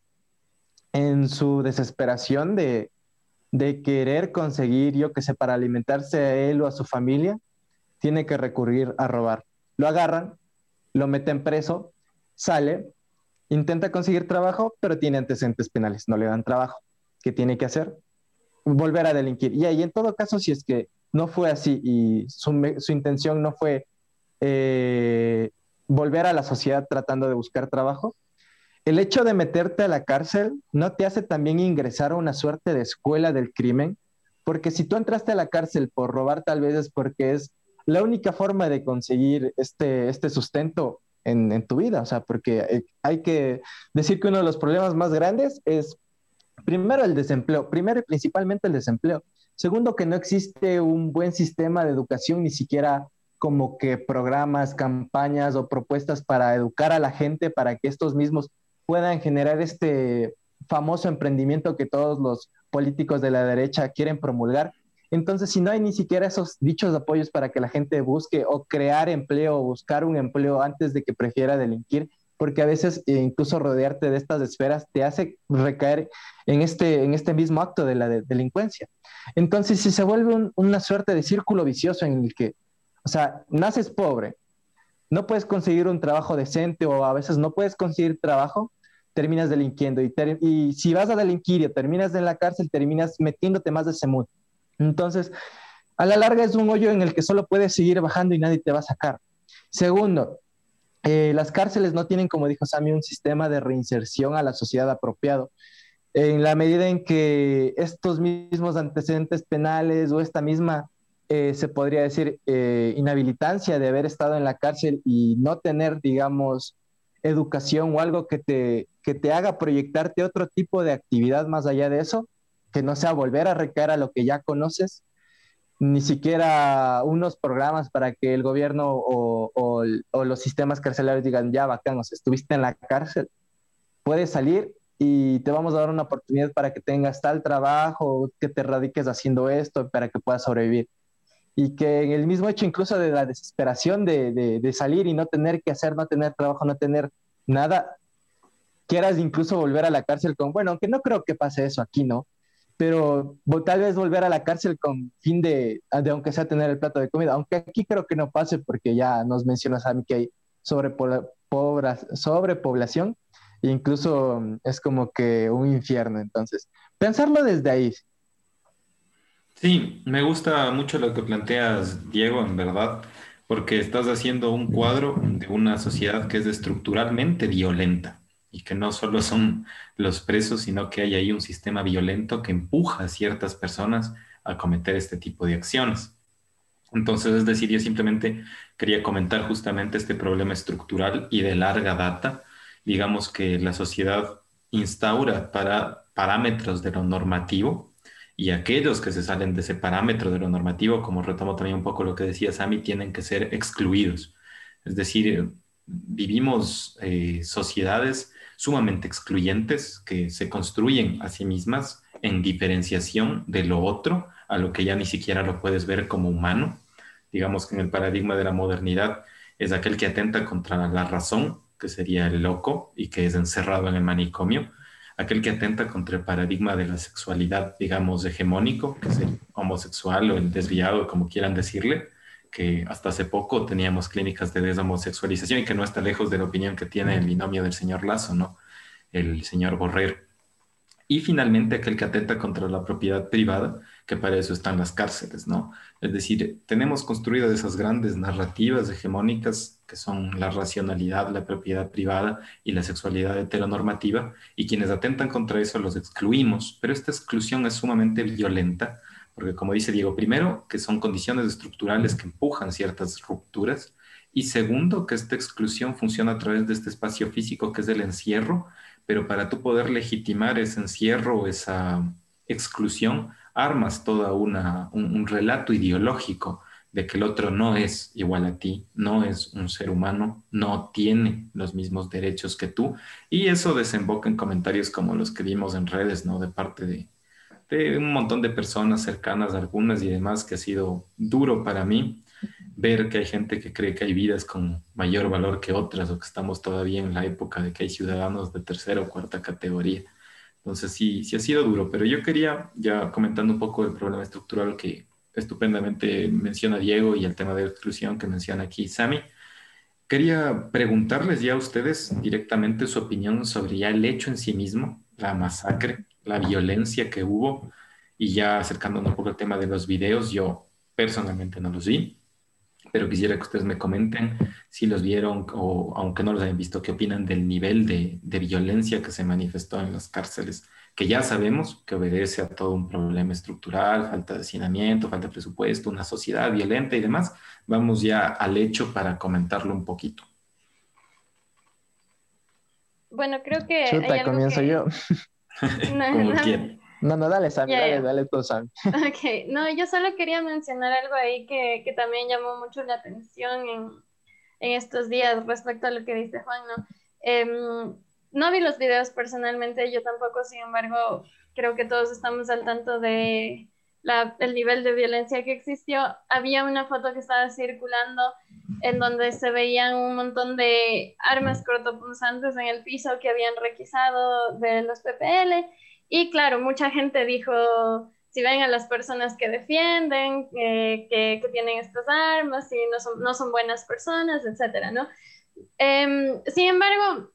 Speaker 2: en su desesperación de, de querer conseguir, yo que sé, para alimentarse a él o a su familia, tiene que recurrir a robar. Lo agarran, lo meten preso, sale, intenta conseguir trabajo, pero tiene antecedentes penales, no le dan trabajo. ¿Qué tiene que hacer? Volver a delinquir. Y ahí, en todo caso, si es que no fue así y su, intención no fue eh, volver a la sociedad tratando de buscar trabajo, el hecho de meterte a la cárcel no te hace también ingresar a una suerte de escuela del crimen, porque si tú entraste a la cárcel por robar, tal vez es porque es la única forma de conseguir este, este sustento en, en tu vida, o sea, porque hay que decir que uno de los problemas más grandes es, primero, el desempleo, primero y principalmente el desempleo. Segundo, que no existe un buen sistema de educación, ni siquiera como que programas, campañas o propuestas para educar a la gente para que estos mismos puedan generar este famoso emprendimiento que todos los políticos de la derecha quieren promulgar. Entonces, si no hay ni siquiera esos dichos apoyos para que la gente busque o crear empleo o buscar un empleo antes de que prefiera delinquir, porque a veces eh, incluso rodearte de estas esferas te hace recaer en este, en este mismo acto de la delincuencia. Entonces, si se vuelve una suerte de círculo vicioso en el que, o sea, naces pobre, no puedes conseguir un trabajo decente o a veces no puedes conseguir trabajo, terminas delinquiendo. Y, y si vas a delinquir y terminas en la cárcel, terminas metiéndote más de ese mundo. Entonces, a la larga es un hoyo en el que solo puedes seguir bajando y nadie te va a sacar. Segundo, eh, las cárceles no tienen, como dijo Sami, un sistema de reinserción a la sociedad apropiado. En la medida en que estos mismos antecedentes penales o esta misma, eh, se podría decir, eh, inhabilitancia de haber estado en la cárcel y no tener, digamos, educación o algo que te, que te haga proyectarte otro tipo de actividad más allá de eso, que no sea volver a recaer a lo que ya conoces, ni siquiera unos programas para que el gobierno o, los sistemas carcelarios digan, ya bacán, o estuviste en la cárcel, puedes salir y te vamos a dar una oportunidad para que tengas tal trabajo, que te radiques haciendo esto, para que puedas sobrevivir. Y que en el mismo hecho incluso de la desesperación de, de salir y no tener que hacer, no tener trabajo, no tener nada, quieras incluso volver a la cárcel con, bueno, aunque no creo que pase eso aquí, ¿no? Pero tal vez volver a la cárcel con fin de, aunque sea tener el plato de comida, aunque aquí creo que no pase porque ya nos mencionas a mí que hay sobrepoblación e incluso mm, es como que un infierno, entonces, pensarlo desde ahí.
Speaker 1: Sí, me gusta mucho lo que planteas, Diego, en verdad, porque estás haciendo un cuadro de una sociedad que es estructuralmente violenta y que no solo son los presos, sino que hay ahí un sistema violento que empuja a ciertas personas a cometer este tipo de acciones. Entonces, es decir, yo simplemente quería comentar justamente este problema estructural y de larga data. Digamos que la sociedad instaura para parámetros de lo normativo y aquellos que se salen de ese parámetro de lo normativo, como retomo también un poco lo que decía Sami, tienen que ser excluidos. Es decir, vivimos eh, sociedades sumamente excluyentes que se construyen a sí mismas en diferenciación de lo otro, a lo que ya ni siquiera lo puedes ver como humano. Digamos que en el paradigma de la modernidad es aquel que atenta contra la razón, que sería el loco y que es encerrado en el manicomio, aquel que atenta contra el paradigma de la sexualidad, digamos, hegemónico, que es el homosexual o el desviado, como quieran decirle, que hasta hace poco teníamos clínicas de deshomosexualización y que no está lejos de la opinión que tiene el binomio del señor Lazo, ¿no? El señor Borrero. Y finalmente aquel que atenta contra la propiedad privada, que para eso están las cárceles, ¿no? Es decir, tenemos construidas esas grandes narrativas hegemónicas que son la racionalidad, la propiedad privada y la sexualidad heteronormativa, y quienes atentan contra eso los excluimos, pero esta exclusión es sumamente violenta porque como dice Diego, primero, que son condiciones estructurales que empujan ciertas rupturas, y segundo, que esta exclusión funciona a través de este espacio físico que es el encierro, pero para tú poder legitimar ese encierro esa exclusión, armas toda una, un, un relato ideológico de que el otro no es igual a ti, no es un ser humano, no tiene los mismos derechos que tú, y eso desemboca en comentarios como los que vimos en redes, ¿no? De parte de, un montón de personas cercanas, algunas y demás, que ha sido duro para mí ver que hay gente que cree que hay vidas con mayor valor que otras o que estamos todavía en la época de que hay ciudadanos de tercera o cuarta categoría. Entonces sí, sí ha sido duro, pero yo quería, ya comentando un poco del problema estructural que estupendamente menciona Diego y el tema de exclusión que menciona aquí Sami, quería preguntarles ya a ustedes directamente su opinión sobre ya el hecho en sí mismo, la masacre la violencia que hubo y ya acercándonos un poco al tema de los videos, yo personalmente no los vi. pero quisiera que ustedes me comenten si los vieron o aunque no los hayan visto, qué opinan del nivel de, de violencia que se manifestó en las cárceles, que ya sabemos que obedece a todo un problema estructural, falta de hacinamiento, falta de presupuesto, una sociedad violenta y demás. Vamos ya al hecho para comentarlo un poquito.
Speaker 3: Bueno, creo que...
Speaker 2: Chuta, comienzo yo.
Speaker 3: No,
Speaker 1: Como
Speaker 3: no.
Speaker 2: No, no, dale, Sammy,
Speaker 3: Ya,
Speaker 2: dale, dale tú, Sammy.
Speaker 3: Ok, no, yo solo quería mencionar algo ahí que, que también llamó mucho la atención en, en estos días respecto a lo que dice Juan, ¿no? Em, no vi los videos personalmente, yo tampoco, sin embargo, creo que todos estamos al tanto de el nivel de violencia que existió. Había una foto que estaba circulando en donde se veían un montón de armas cortopunzantes en el piso que habían requisado de los PPL. Y claro, mucha gente dijo, si ven a las personas que defienden, eh, que, que, tienen estas armas, y no son, no son buenas personas, etcétera, ¿no? Eh, sin embargo,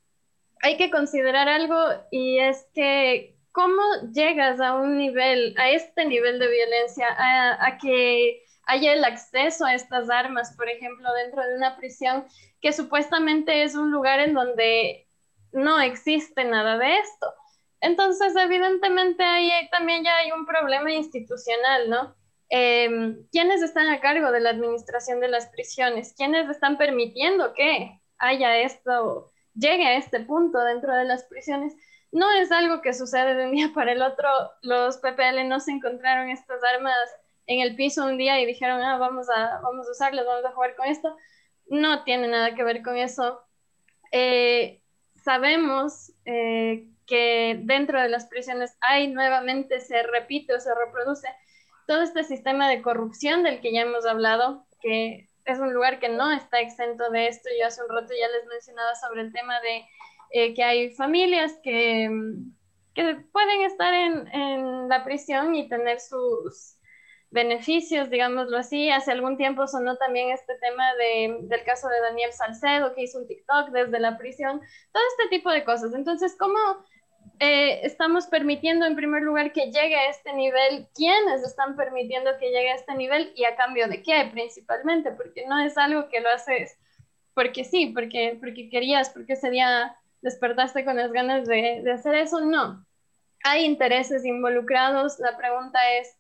Speaker 3: hay que considerar algo y es que cómo llegas a un nivel, a este nivel de violencia, a, a que haya el acceso a estas armas, por ejemplo, dentro de una prisión que supuestamente es un lugar en donde no existe nada de esto. Entonces, evidentemente, ahí también ya hay un problema institucional, ¿no? Eh, ¿Quiénes están a cargo de la administración de las prisiones? ¿Quiénes están permitiendo que haya esto, llegue a este punto dentro de las prisiones? No es algo que sucede de un día para el otro. Los PPL no se encontraron estas armas en el piso un día y dijeron, ah, vamos a, vamos a usarlas, vamos a jugar con esto. No tiene nada que ver con eso. Eh, sabemos eh, que dentro de las prisiones hay nuevamente, se repite o se reproduce todo este sistema de corrupción del que ya hemos hablado, que es un lugar que no está exento de esto. Yo hace un rato ya les mencionaba sobre el tema de eh, que hay familias que, que pueden estar en, en, la prisión y tener sus beneficios, digámoslo así. Hace algún tiempo sonó también este tema de, del caso de Daniel Salcedo, que hizo un TikTok desde la prisión, todo este tipo de cosas. Entonces, ¿cómo eh, estamos permitiendo en primer lugar que llegue a este nivel? ¿Quiénes están permitiendo que llegue a este nivel y a cambio de qué principalmente? Porque no es algo que lo haces porque sí, porque, porque querías, porque ese día despertaste con las ganas de, hacer eso. No, hay intereses involucrados. La pregunta es,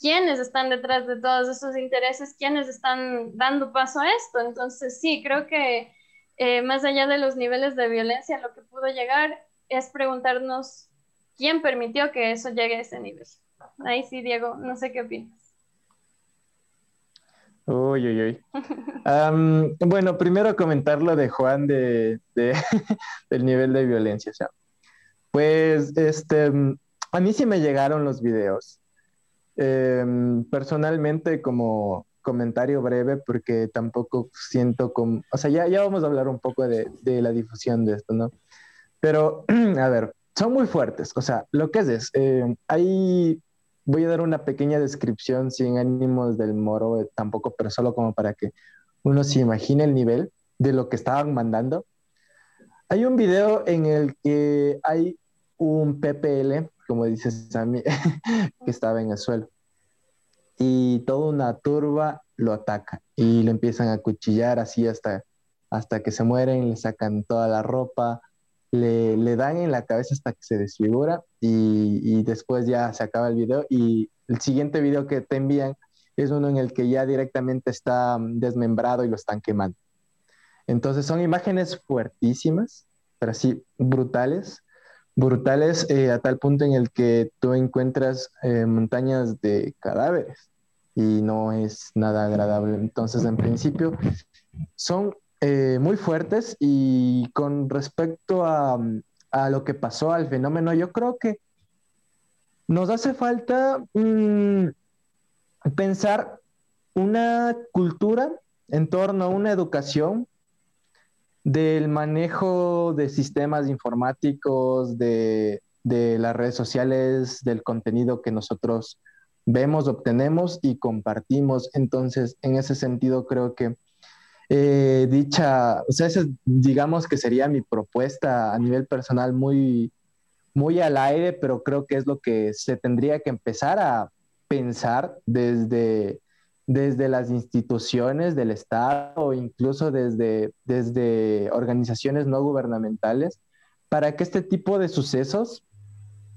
Speaker 3: quiénes están detrás de todos esos intereses, quiénes están dando paso a esto. Entonces, sí, creo que eh, más allá de los niveles de violencia, lo que pudo llegar es preguntarnos quién permitió que eso llegue a ese nivel. Ahí sí, Diego, no sé qué opinas.
Speaker 2: Uy, uy, uy. Um, bueno, primero comentar lo de Juan de, de del nivel de violencia. O sea, pues, este, a mí sí me llegaron los videos. Eh, personalmente, como comentario breve, porque tampoco siento como, o sea, ya, ya vamos a hablar un poco de, de la difusión de esto, ¿no? Pero, a ver, son muy fuertes. O sea, lo que es, es eh, hay, voy a dar una pequeña descripción sin ánimos del moro eh, tampoco, pero solo como para que uno se imagine el nivel de lo que estaban mandando. Hay un video en el que hay un PPL, como dice Sammy, que estaba en el suelo. Y toda una turba lo ataca y lo empiezan a cuchillar así hasta, hasta que se mueren, le sacan toda la ropa, le, le dan en la cabeza hasta que se desfigura y, después ya se acaba el video y el siguiente video que te envían es uno en el que ya directamente está desmembrado y lo están quemando. Entonces son imágenes fuertísimas, pero así brutales, brutales eh, a tal punto en el que tú encuentras eh, montañas de cadáveres y no es nada agradable. Entonces, en principio, son eh, muy fuertes y con respecto a, a, lo que pasó al fenómeno, yo creo que nos hace falta mmm, pensar una cultura en torno a una educación del manejo de sistemas informáticos, de, de, las redes sociales, del contenido que nosotros vemos, obtenemos y compartimos. Entonces, en ese sentido, creo que eh, dicha, o sea, esa, digamos que sería mi propuesta a nivel personal muy, muy al aire, pero creo que es lo que se tendría que empezar a pensar desde desde las instituciones del Estado o incluso desde, desde organizaciones no gubernamentales para que este tipo de sucesos,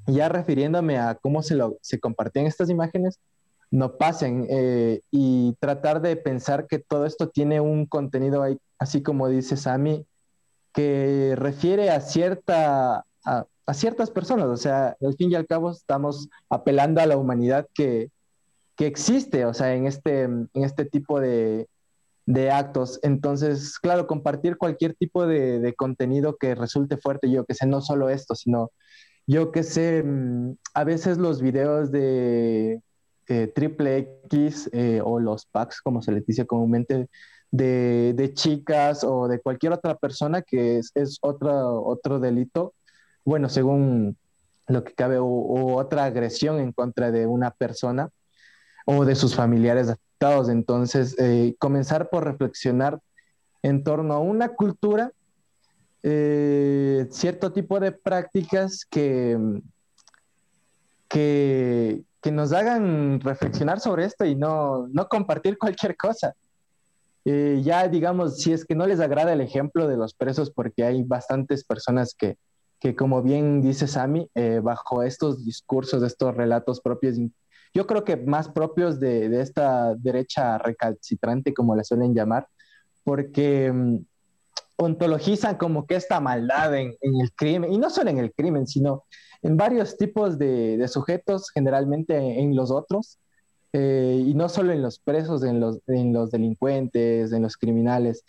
Speaker 2: ya refiriéndome a cómo se, lo, se compartían estas imágenes, no pasen eh, y tratar de pensar que todo esto tiene un contenido ahí, así como dice Sami, que refiere a, cierta, a, ciertas personas. O sea, al fin y al cabo estamos apelando a la humanidad que, que existe, o sea, en este, en este tipo de, de actos. Entonces, claro, compartir cualquier tipo de, de, contenido que resulte fuerte, yo que sé, no solo esto, sino yo que sé, mm, a veces los videos de eh, triple X eh, o los packs, como se les dice comúnmente, de, de, chicas o de cualquier otra persona que es, es otro, otro delito, bueno, según lo que cabe, o, otra agresión en contra de una persona o de sus familiares afectados. Entonces, eh, comenzar por reflexionar en torno a una cultura, cierto tipo de prácticas que, que, que nos hagan reflexionar sobre esto y no, no compartir cualquier cosa. Eh, ya digamos, si es que no les agrada el ejemplo de los presos, porque hay bastantes personas que, que como bien dice Sami, eh, bajo estos discursos, estos relatos propios, yo creo que más propios de, de esta derecha recalcitrante, como la suelen llamar, porque um, ontologizan como que esta maldad en, en, el crimen, y no solo en el crimen, sino en varios tipos de, sujetos, generalmente en los otros, eh, y no solo en los presos, en los, en los delincuentes, en los criminales.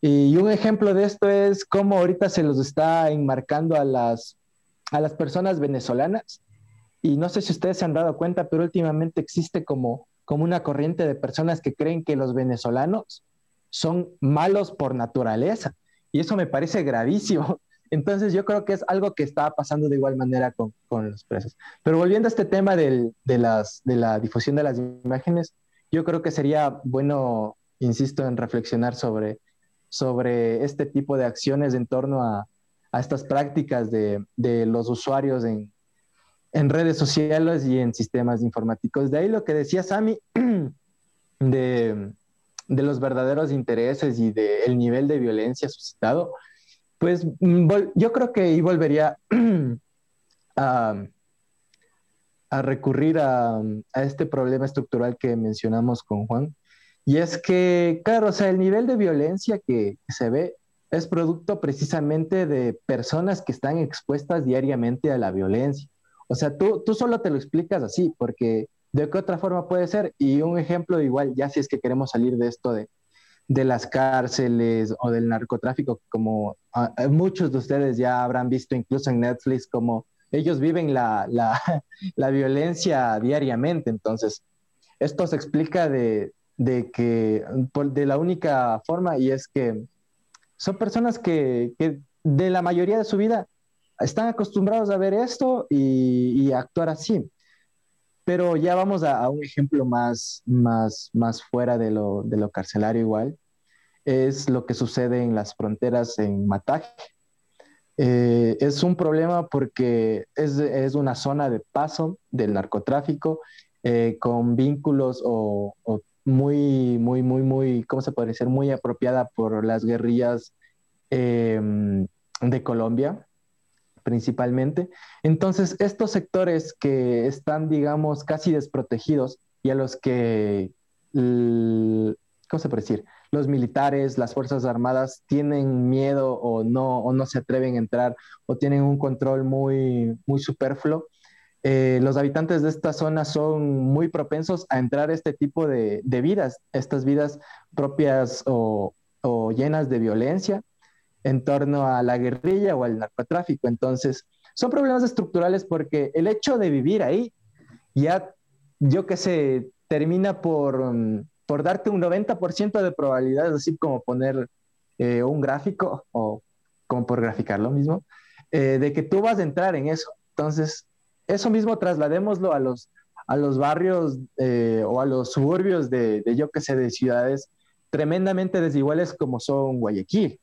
Speaker 2: Y un ejemplo de esto es cómo ahorita se los está enmarcando a las, a las personas venezolanas. Y no sé si ustedes se han dado cuenta, pero últimamente existe como, como una corriente de personas que creen que los venezolanos son malos por naturaleza. Y eso me parece gravísimo, entonces yo creo que es algo que está pasando de igual manera con, con los presos. Pero volviendo a este tema de, las, de la difusión de las imágenes, yo creo que sería bueno, insisto, en reflexionar sobre, sobre este tipo de acciones en torno a, a estas prácticas de, de los usuarios en, en, redes sociales y en sistemas informáticos. De ahí lo que decía Sami de, de los verdaderos intereses y del nivel de violencia suscitado pues mm, yo creo que ahí volvería a, recurrir a, este problema estructural que mencionamos con Juan. Y es que, claro, o sea, el nivel de violencia que se ve es producto precisamente de personas que están expuestas diariamente a la violencia. O sea, tú, tú solo te lo explicas así, porque de qué otra forma puede ser. Y un ejemplo igual, ya si es que queremos salir de esto de, de las cárceles o del narcotráfico, como ah, eh, muchos de ustedes ya habrán visto incluso en Netflix, como ellos viven la, la, la violencia diariamente. Entonces, esto se explica de, de, que de la única forma y es que son personas que, que de la mayoría de su vida están acostumbrados a ver esto y, actuar así. Pero ya vamos a, a, un ejemplo más, más, más fuera de lo, de lo carcelario igual es lo que sucede en las fronteras en Mataje. Eh, es un problema porque es, es, una zona de paso del narcotráfico eh, con vínculos o, muy, muy, muy, muy, ¿cómo se puede decir? Muy apropiada por las guerrillas eh, de Colombia, principalmente. Entonces, estos sectores que están, digamos, casi desprotegidos y a los que, ¿cómo se puede decir? Los militares, las Fuerzas Armadas tienen miedo o no, o no se atreven a entrar o tienen un control muy, muy superfluo. Eh, los habitantes de esta zona son muy propensos a entrar a este tipo de, de vidas, estas vidas propias o, o, llenas de violencia en torno a la guerrilla o al narcotráfico. Entonces, son problemas estructurales porque el hecho de vivir ahí ya, yo qué sé, termina por, um, por darte un 90% de probabilidades, así como poner eh, un gráfico o como por graficar lo mismo, eh, de que tú vas a entrar en eso. Entonces, eso mismo trasladémoslo a los, a los barrios eh, o a los suburbios de, de, yo que sé, de ciudades tremendamente desiguales como son Guayaquil.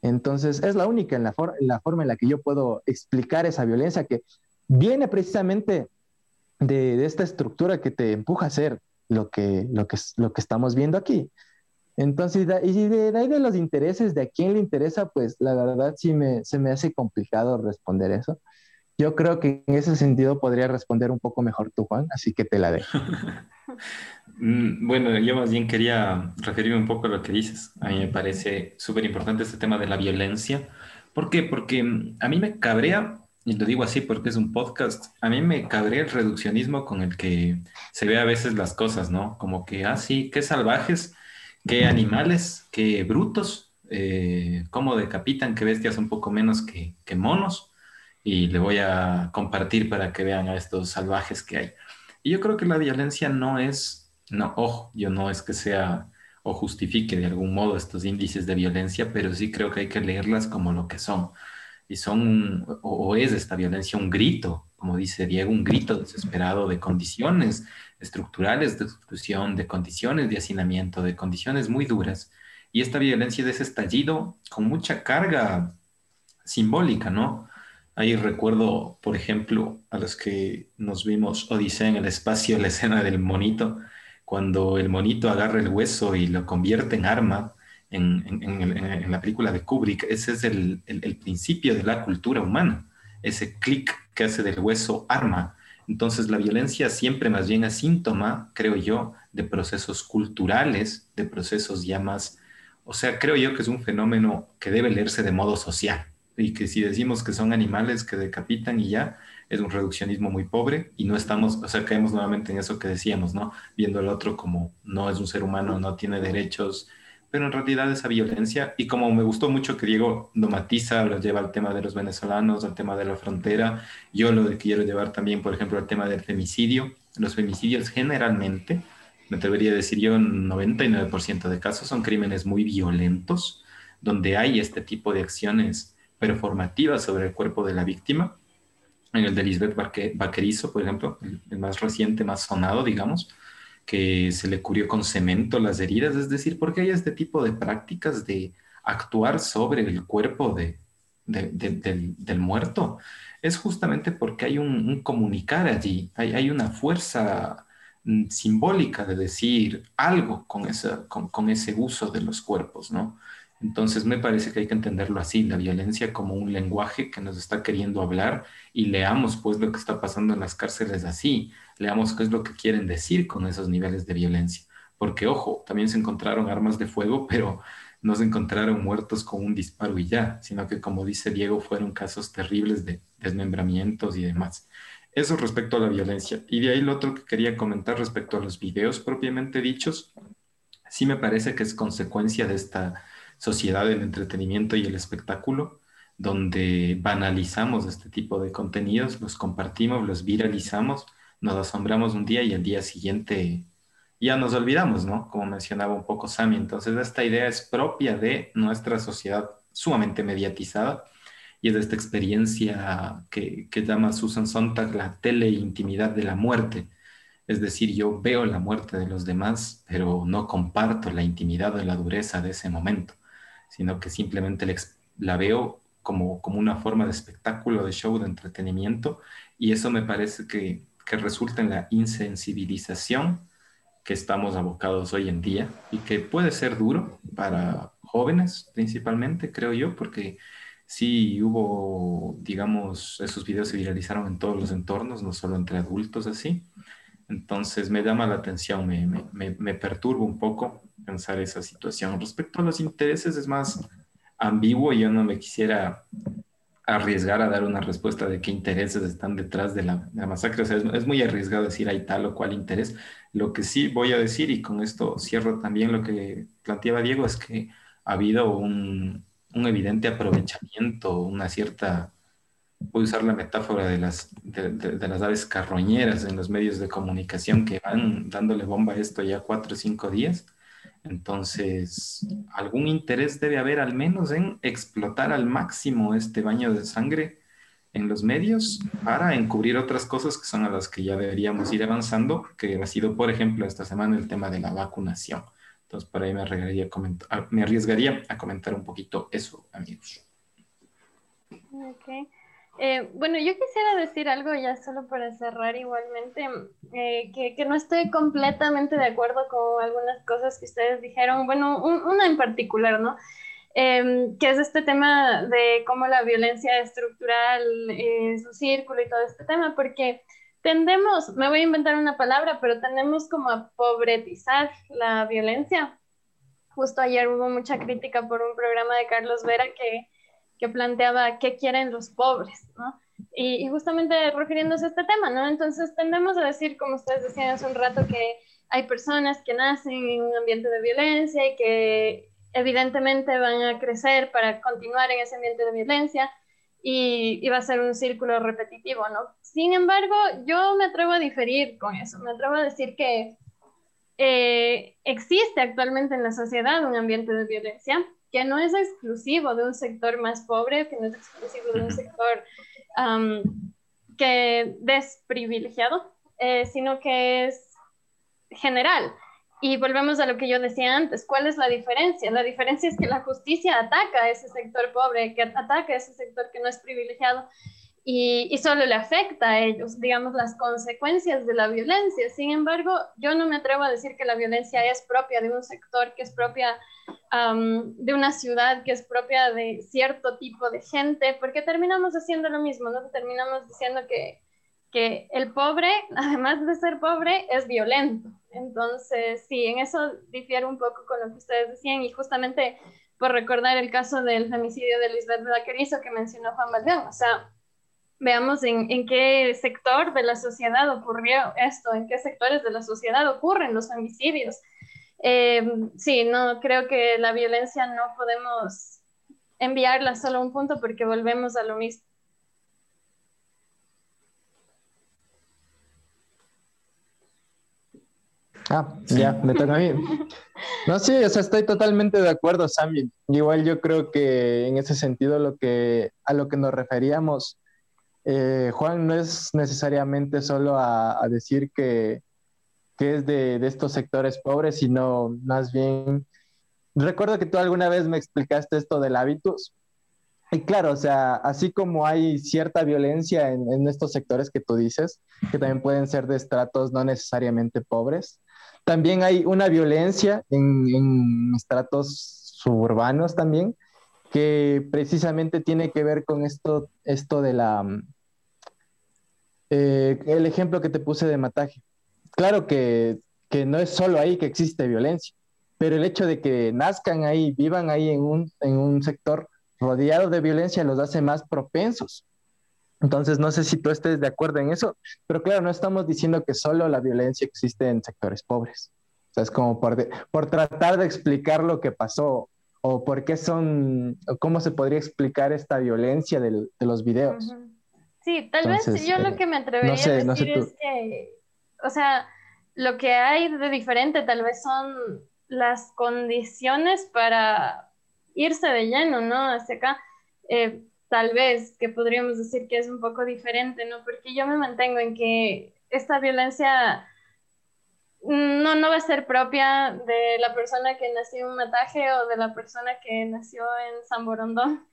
Speaker 2: Entonces, es la única en la, forma en la que yo puedo explicar esa violencia que viene precisamente de, de esta estructura que te empuja a ser lo que, lo que, lo que estamos viendo aquí. Entonces, y de, ahí de los intereses, de a quién le interesa, pues la verdad sí me, se me hace complicado responder eso. Yo creo que en ese sentido podría responder un poco mejor tú, Juan, así que te la dejo.
Speaker 1: Mm, bueno, yo más bien quería referirme un poco a lo que dices. A mí me parece súper importante este tema de la violencia. ¿Por qué? Porque mm, a mí me cabrea, y lo digo así porque es un podcast, a mí me cabrea el reduccionismo con el que se ve a veces las cosas, ¿no? Como que, ah, sí, qué salvajes, qué animales, qué brutos, eh, cómo decapitan, qué bestias un poco menos que, que monos. Y le voy a compartir para que vean a estos salvajes que hay. Y yo creo que la violencia no es, no, ojo, yo no es que sea o justifique de algún modo estos índices de violencia, pero sí creo que hay que leerlas como lo que son. Y son, o, es esta violencia un grito, como dice Diego, un grito desesperado de condiciones estructurales de exclusión, de condiciones de hacinamiento, de condiciones muy duras. Y esta violencia de ese estallido con mucha carga simbólica, ¿no? Ahí recuerdo, por ejemplo, a los que nos vimos Odisea en el espacio, la escena del monito, cuando el monito agarra el hueso y lo convierte en arma en, la película de Kubrick. Ese es el, el principio de la cultura humana, ese clic que hace del hueso arma. Entonces la violencia siempre más bien es síntoma, creo yo, de procesos culturales, de procesos ya más, o sea, creo yo que es un fenómeno que debe leerse de modo social y que si decimos que son animales que decapitan y ya, es un reduccionismo muy pobre y no estamos, o sea, caemos nuevamente en eso que decíamos, ¿no? Viendo al otro como no es un ser humano, no tiene derechos, pero en realidad esa violencia, y como me gustó mucho que Diego lo matiza, lo lleva al tema de los venezolanos, al tema de la frontera, yo lo quiero llevar también, por ejemplo, al tema del femicidio. Los femicidios generalmente, me atrevería a decir yo, en 99% de casos son crímenes muy violentos, donde hay este tipo de acciones performativa sobre el cuerpo de la víctima. En el de Lisbeth Vaquerizo, por ejemplo, el, más reciente, más sonado, digamos, que se le cubrió con cemento las heridas, es decir, porque hay este tipo de prácticas de actuar sobre el cuerpo de, del, muerto, es justamente porque hay un, comunicar allí, hay, una fuerza mm, simbólica de decir algo con, con, ese uso de los cuerpos, ¿no? Entonces me parece que hay que entenderlo así, la violencia como un lenguaje que nos está queriendo hablar y leamos pues lo que está pasando en las cárceles así, leamos qué es lo que quieren decir con esos niveles de violencia. Porque ojo, también se encontraron armas de fuego, pero no se encontraron muertos con un disparo y ya, sino que como dice Diego, fueron casos terribles de desmembramientos y demás. Eso respecto a la violencia. Y de ahí lo otro que quería comentar respecto a los videos propiamente dichos, sí me parece que es consecuencia de esta sociedad del entretenimiento y el espectáculo, donde banalizamos este tipo de contenidos, los compartimos, los viralizamos, nos asombramos un día y el día siguiente ya nos olvidamos, ¿no? Como mencionaba un poco Sami. Entonces, esta idea es propia de nuestra sociedad sumamente mediatizada y es de esta experiencia que, que llama Susan Sontag la teleintimidad de la muerte. Es decir, yo veo la muerte de los demás, pero no comparto la intimidad o la dureza de ese momento sino que simplemente la veo como, como una forma de espectáculo, de show, de entretenimiento, y eso me parece que, que resulta en la insensibilización que estamos abocados hoy en día y que puede ser duro para jóvenes principalmente, creo yo, porque sí hubo, digamos, esos videos se viralizaron en todos los entornos, no solo entre adultos así. Entonces me llama la atención, me, me, me perturba un poco pensar esa situación. Respecto a los intereses es más ambiguo y yo no me quisiera arriesgar a dar una respuesta de qué intereses están detrás de la, masacre. O sea, es, muy arriesgado decir hay tal o cual interés. Lo que sí voy a decir, y con esto cierro también lo que planteaba Diego, es que ha habido un, evidente aprovechamiento, una cierta, voy a usar la metáfora de las, de, de, las aves carroñeras en los medios de comunicación que van dándole bomba a esto ya cuatro o cinco días entonces, algún interés debe haber al menos en explotar al máximo este baño de sangre en los medios para encubrir otras cosas que son a las que ya deberíamos ir avanzando, que ha sido, por ejemplo, esta semana el tema de la vacunación. Entonces, por ahí me arriesgaría a comentar, me arriesgaría a comentar un poquito eso, amigos.
Speaker 3: Ok. Eh, bueno, yo quisiera decir algo ya solo para cerrar igualmente, eh, que, que, no estoy completamente de acuerdo con algunas cosas que ustedes dijeron, bueno, una en particular, ¿no? Em, que es este tema de cómo la violencia estructural es un círculo y todo este tema, porque tendemos, me voy a inventar una palabra, pero tendemos como a pobretizar la violencia. Justo ayer hubo mucha crítica por un programa de Carlos Vera que planteaba qué quieren los pobres, ¿no? Y, justamente refiriéndose a este tema, ¿no? Entonces tendemos a decir, como ustedes decían hace un rato, que hay personas que nacen en un ambiente de violencia y que evidentemente van a crecer para continuar en ese ambiente de violencia y, va a ser un círculo repetitivo, ¿no? Sin embargo, yo me atrevo a diferir con eso, me atrevo a decir que eh, existe actualmente en la sociedad un ambiente de violencia, que no es exclusivo de un sector más pobre, que no es exclusivo de un sector que desprivilegiado, eh, sino que es general. Y volvemos a lo que yo decía antes, ¿cuál es la diferencia? La diferencia es que la justicia ataca a ese sector pobre, que ataca a ese sector que no es privilegiado y, y, solo le afecta a ellos, digamos, las consecuencias de la violencia. Sin embargo, yo no me atrevo a decir que la violencia es propia de un sector, que es propia de una ciudad, que es propia de cierto tipo de gente, porque terminamos haciendo lo mismo, ¿no? Terminamos diciendo que, que el pobre, además de ser pobre, es violento. Entonces, sí, en eso difiere un poco con lo que ustedes decían y justamente por recordar el caso del femicidio de Lisbeth Vaquerizo que mencionó Juan Valdeón, o sea, veamos en, en, qué sector de la sociedad ocurrió esto, en qué sectores de la sociedad ocurren los homicidios. Eh, sí, no, creo que la violencia no podemos enviarla solo a un punto porque volvemos a lo mismo.
Speaker 2: Ah, ya, me toca a mí. No, sí, o sea, estoy totalmente de acuerdo, Sammy. Igual yo creo que en ese sentido lo que, a lo que nos referíamos eh, Juan, no es necesariamente solo a, decir que, es de, estos sectores pobres, sino más bien, recuerdo que tú alguna vez me explicaste esto del hábitus. Y claro, o sea, así como hay cierta violencia en, estos sectores que tú dices, que también pueden ser de estratos no necesariamente pobres, también hay una violencia en, en estratos suburbanos también, que precisamente tiene que ver con esto, esto de la, eh, el ejemplo que te puse de mataje. Claro que, no es solo ahí que existe violencia, pero el hecho de que nazcan ahí, vivan ahí en un, en un sector rodeado de violencia los hace más propensos. Entonces, no sé si tú estés de acuerdo en eso, pero claro, no estamos diciendo que solo la violencia existe en sectores pobres. O sea, es como por, por tratar de explicar lo que pasó o por qué son, cómo se podría explicar esta violencia de los videos.
Speaker 3: Sí, tal vez yo lo eh, que me atrevería a decir es que, o sea, lo que hay de diferente tal vez son las condiciones para irse de lleno, ¿no? Hacia acá. Eh, tal vez que podríamos decir que es un poco diferente, ¿no? Porque yo me mantengo en que esta violencia no, no va a ser propia de la persona que nació en Mataje o de la persona que nació en San Borondón.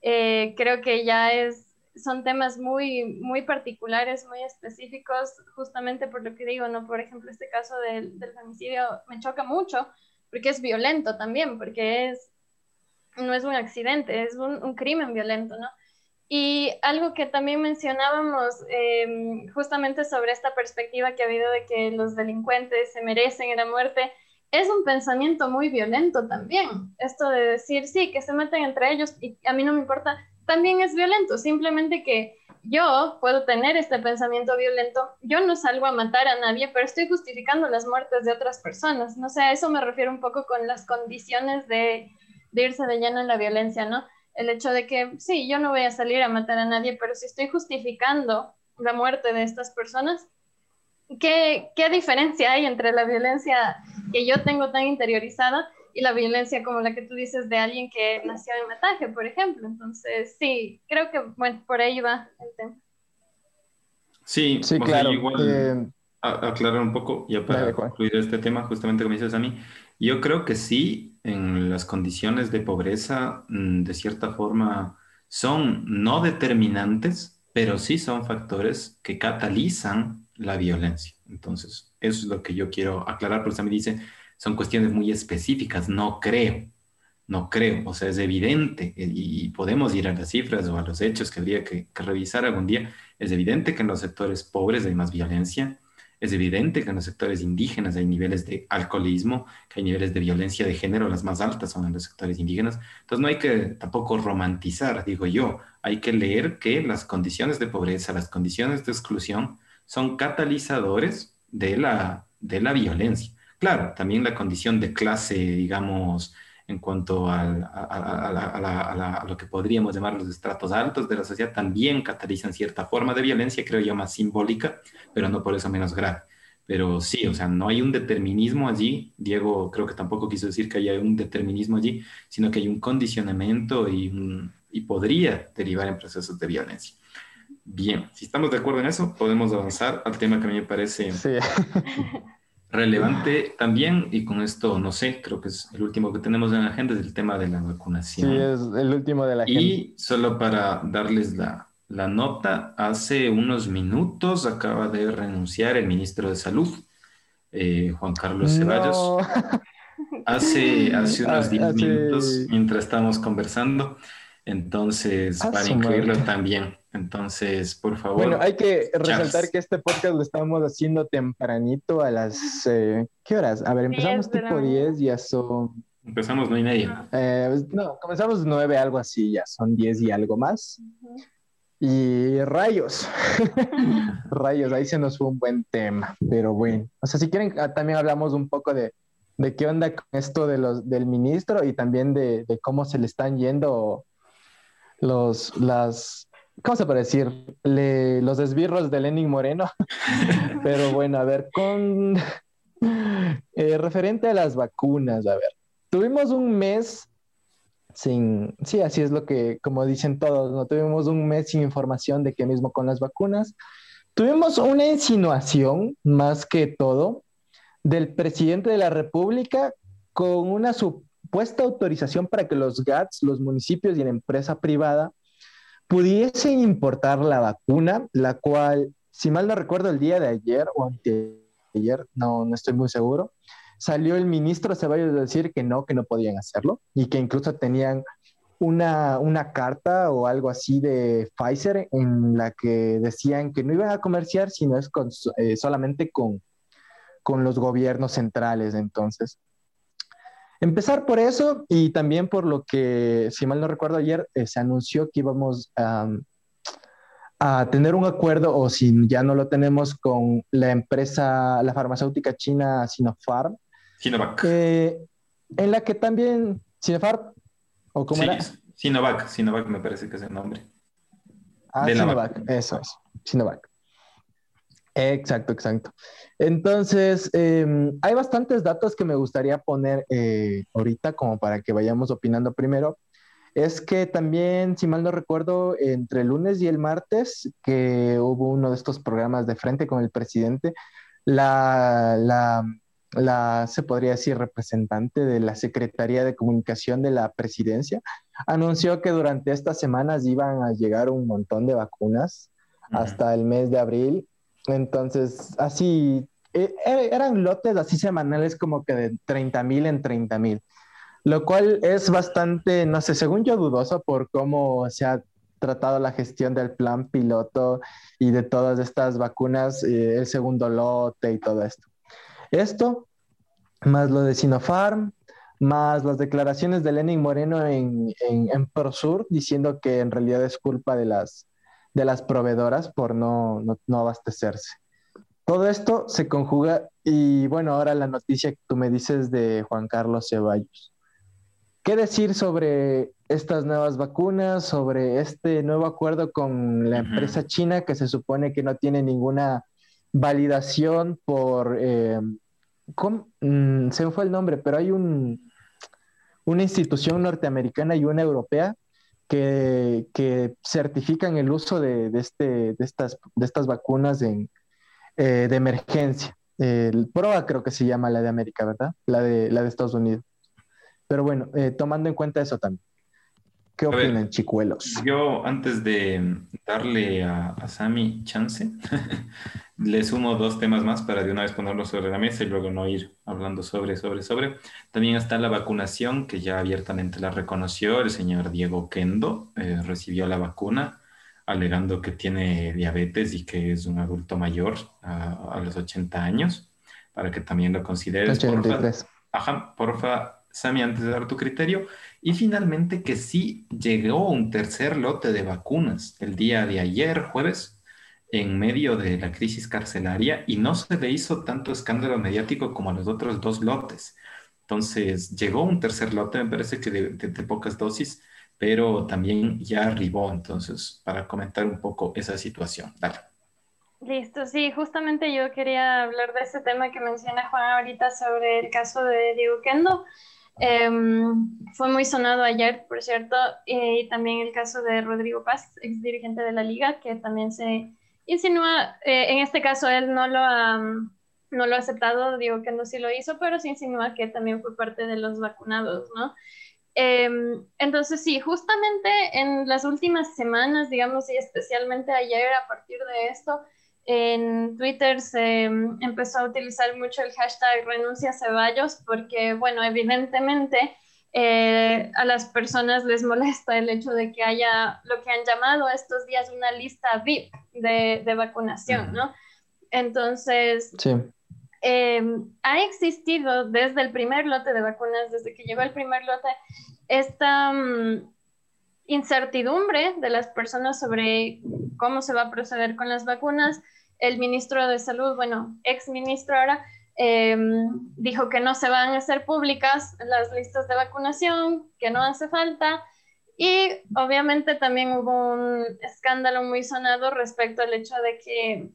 Speaker 3: Eh, creo que ya es son temas muy, muy particulares, muy específicos, justamente por lo que digo, ¿no? Por ejemplo, este caso del, del femicidio me choca mucho porque es violento también, porque es, no es un accidente, es un, crimen violento, ¿no? Y algo que también mencionábamos em, justamente sobre esta perspectiva que ha habido de que los delincuentes se merecen la muerte, es un pensamiento muy violento también. Esto de decir, sí, que se meten entre ellos y a mí no me importa también es violento, simplemente que yo puedo tener este pensamiento violento, yo no salgo a matar a nadie, pero estoy justificando las muertes de otras personas, no sé, a eso me refiero un poco con las condiciones de, irse de lleno en la violencia, ¿no? El hecho de que, sí, yo no voy a salir a matar a nadie, pero si estoy justificando la muerte de estas personas, ¿qué, qué diferencia hay entre la violencia que yo tengo tan interiorizada y la violencia como la que tú dices de alguien que nació en mataje, por ejemplo. Entonces, sí, creo que, bueno, por ahí va el tema.
Speaker 1: Sí, sí claro. igual, eh, aclarar un poco, ya para concluir este tema, justamente como dices a mí, yo creo que sí, en las condiciones de pobreza, mm, de cierta forma, son no determinantes, pero sí son factores que catalizan la violencia. Entonces, eso es lo que yo quiero aclarar, porque me dice, son cuestiones muy específicas, no creo, no creo, o sea, es evidente, y podemos ir a las cifras o a los hechos que habría que, que revisar algún día, es evidente que en los sectores pobres hay más violencia, es evidente que en los sectores indígenas hay niveles de alcoholismo, que hay niveles de violencia de género, las más altas son en los sectores indígenas. Entonces no hay que tampoco romantizar, digo yo, hay que leer que las condiciones de pobreza, las condiciones de exclusión son catalizadores de la, de la violencia. Claro, también la condición de clase, digamos, en cuanto a, lo que podríamos llamar los estratos altos de la sociedad, también catalizan cierta forma de violencia, creo yo, más simbólica, pero no por eso menos grave. Pero sí, o sea, no hay un determinismo allí. Diego creo que tampoco quiso decir que haya un determinismo allí, sino que hay un condicionamiento y, y podría derivar en procesos de violencia. Bien, si estamos de acuerdo en eso, podemos avanzar al tema que a mí me parece sí. relevante también, y con esto, no sé, creo que es el último que tenemos en la agenda, es el tema de la vacunación.
Speaker 2: Sí, es el último de la agenda.
Speaker 1: Y solo para darles la, la nota, hace unos minutos acaba de renunciar el ministro de Salud, eh, Juan Carlos Ceballos. Hace, hace unos 10 minutos, mientras estamos conversando. Entonces, para incluirlo también. Entonces, por favor.
Speaker 2: Bueno, hay que resaltar que este podcast lo estamos haciendo tempranito a las. Eh, ¿Qué horas? A ver, empezamos tipo 10, ya son.
Speaker 1: Empezamos nueve y media.
Speaker 2: Eh, no, comenzamos nueve, algo así, ya son 10 y algo más. Y rayos, rayos, ahí se nos fue un buen tema, pero bueno. O sea, si quieren, ah, también hablamos un poco de, de qué onda con esto de los, del ministro y también de, de cómo se le están yendo los, las, ¿cómo se puede decir? los desbirros de Lenin Moreno. Pero bueno, a ver, con eh, referente a las vacunas, a ver, tuvimos un mes sin, sí, así es lo que, como dicen todos, no tuvimos un mes sin información de qué mismo con las vacunas. Tuvimos una insinuación, más que todo, del presidente de la República con una supuesta autorización para que los GATS, los municipios y la empresa privada pudiesen importar la vacuna, la cual, si mal no recuerdo, el día de ayer o anteayer, no, no estoy muy seguro, salió el ministro Ceballos a decir que no, que no podían hacerlo y que incluso tenían una, una, carta o algo así de Pfizer en la que decían que no iban a comerciar, sino es con, eh, solamente con, con los gobiernos centrales. Entonces, Empezar por eso y también por lo que, si mal no recuerdo ayer, eh, se anunció que íbamos a, tener un acuerdo, o si ya no lo tenemos, con la empresa, la farmacéutica china Sinopharm.
Speaker 1: Sinovac.
Speaker 2: Eh, en la que también, Sinopharm, ¿o cómo era?
Speaker 1: Sinovac, Sinovac me parece que es el nombre.
Speaker 2: Ah, Sinovac, eso es, Sinovac. Exacto, exacto. Entonces, em, hay bastantes datos que me gustaría poner eh, ahorita como para que vayamos opinando primero. Es que también, si mal no recuerdo, entre el lunes y el martes, que hubo uno de estos programas de frente con el presidente, la, la, la se podría decir, representante de la Secretaría de Comunicación de la Presidencia, anunció que durante estas semanas iban a llegar un montón de vacunas hasta el mes de abril entonces, así, e, e, eran lotes así semanales como que de 30 mil en 30 mil, lo cual es bastante, no sé, según yo dudoso por cómo se ha tratado la gestión del plan piloto y de todas estas vacunas, eh, el segundo lote y todo esto. Esto, más lo de Sinopharm, más las declaraciones de Lenin Moreno en, en, ProSur diciendo que en realidad es culpa de las de las proveedoras por no, no, abastecerse. Todo esto se conjuga y bueno, ahora la noticia que tú me dices de Juan Carlos Ceballos. ¿Qué decir sobre estas nuevas vacunas, sobre este nuevo acuerdo con la empresa china que se supone que no tiene ninguna validación por... Eh, mm, se me fue el nombre, pero hay un, una institución norteamericana y una europea que, certifican el uso de, este, de, estas, de estas vacunas en, eh, de emergencia. El PROA creo que se llama la de América, ¿verdad? La de, la de Estados Unidos. Pero bueno, eh, tomando en cuenta eso también. ¿Qué opinan, chicuelos?
Speaker 1: Yo, antes de darle a, a Sami chance, le sumo dos temas más para de una vez ponerlos sobre la mesa y luego no ir hablando sobre, sobre, sobre. También está la vacunación, que ya abiertamente la reconoció el señor Diego Kendo, eh, recibió la vacuna alegando que tiene diabetes y que es un adulto mayor a, los 80 años, para que también lo consideres. 83. Porfa, ajá, porfa, Sami, antes de dar tu criterio. Y finalmente que sí llegó un tercer lote de vacunas el día de ayer, jueves, en medio de la crisis carcelaria y no se le hizo tanto escándalo mediático como a los otros dos lotes. Entonces, llegó un tercer lote, me parece que de, pocas dosis, pero también ya arribó. Entonces, para comentar un poco esa situación. Dale.
Speaker 3: Listo, sí, justamente yo quería hablar de ese tema que menciona Juan ahorita sobre el caso de Diego Kendo. Em, fue muy sonado ayer, por cierto, y también el caso de Rodrigo Paz, ex dirigente de la liga, que también se insinúa, eh, en este caso él no lo ha, no lo ha aceptado, digo que no sí lo hizo, pero se insinúa que también fue parte de los vacunados, ¿no? Em, entonces, sí, justamente en las últimas semanas, digamos, y especialmente ayer, a partir de esto, en Twitter se em, empezó a utilizar mucho el hashtag renuncia Ceballos porque, bueno, evidentemente eh, a las personas les molesta el hecho de que haya lo que han llamado estos días una lista VIP de, vacunación, ¿no? Entonces, em, ha existido desde el primer lote de vacunas, desde que llegó el primer lote, esta mm, incertidumbre de las personas sobre cómo se va a proceder con las vacunas, el ministro de Salud, bueno, ex ministro ahora, em, dijo que no se van a hacer públicas las listas de vacunación, que no hace falta. Y obviamente también hubo un escándalo muy sonado respecto al hecho de que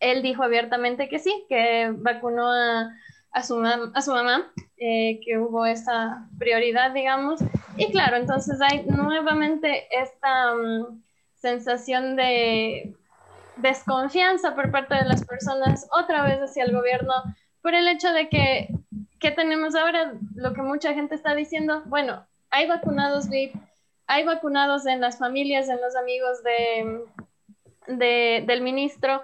Speaker 3: él dijo abiertamente que sí, que vacunó a, su mamá, eh, que hubo esa prioridad, digamos. Y claro, entonces hay nuevamente esta mm, sensación de desconfianza por parte de las personas otra vez hacia el gobierno por el hecho de que, ¿qué tenemos ahora? Lo que mucha gente está diciendo, bueno, hay vacunados VIP, hay vacunados en las familias, en los amigos de, del ministro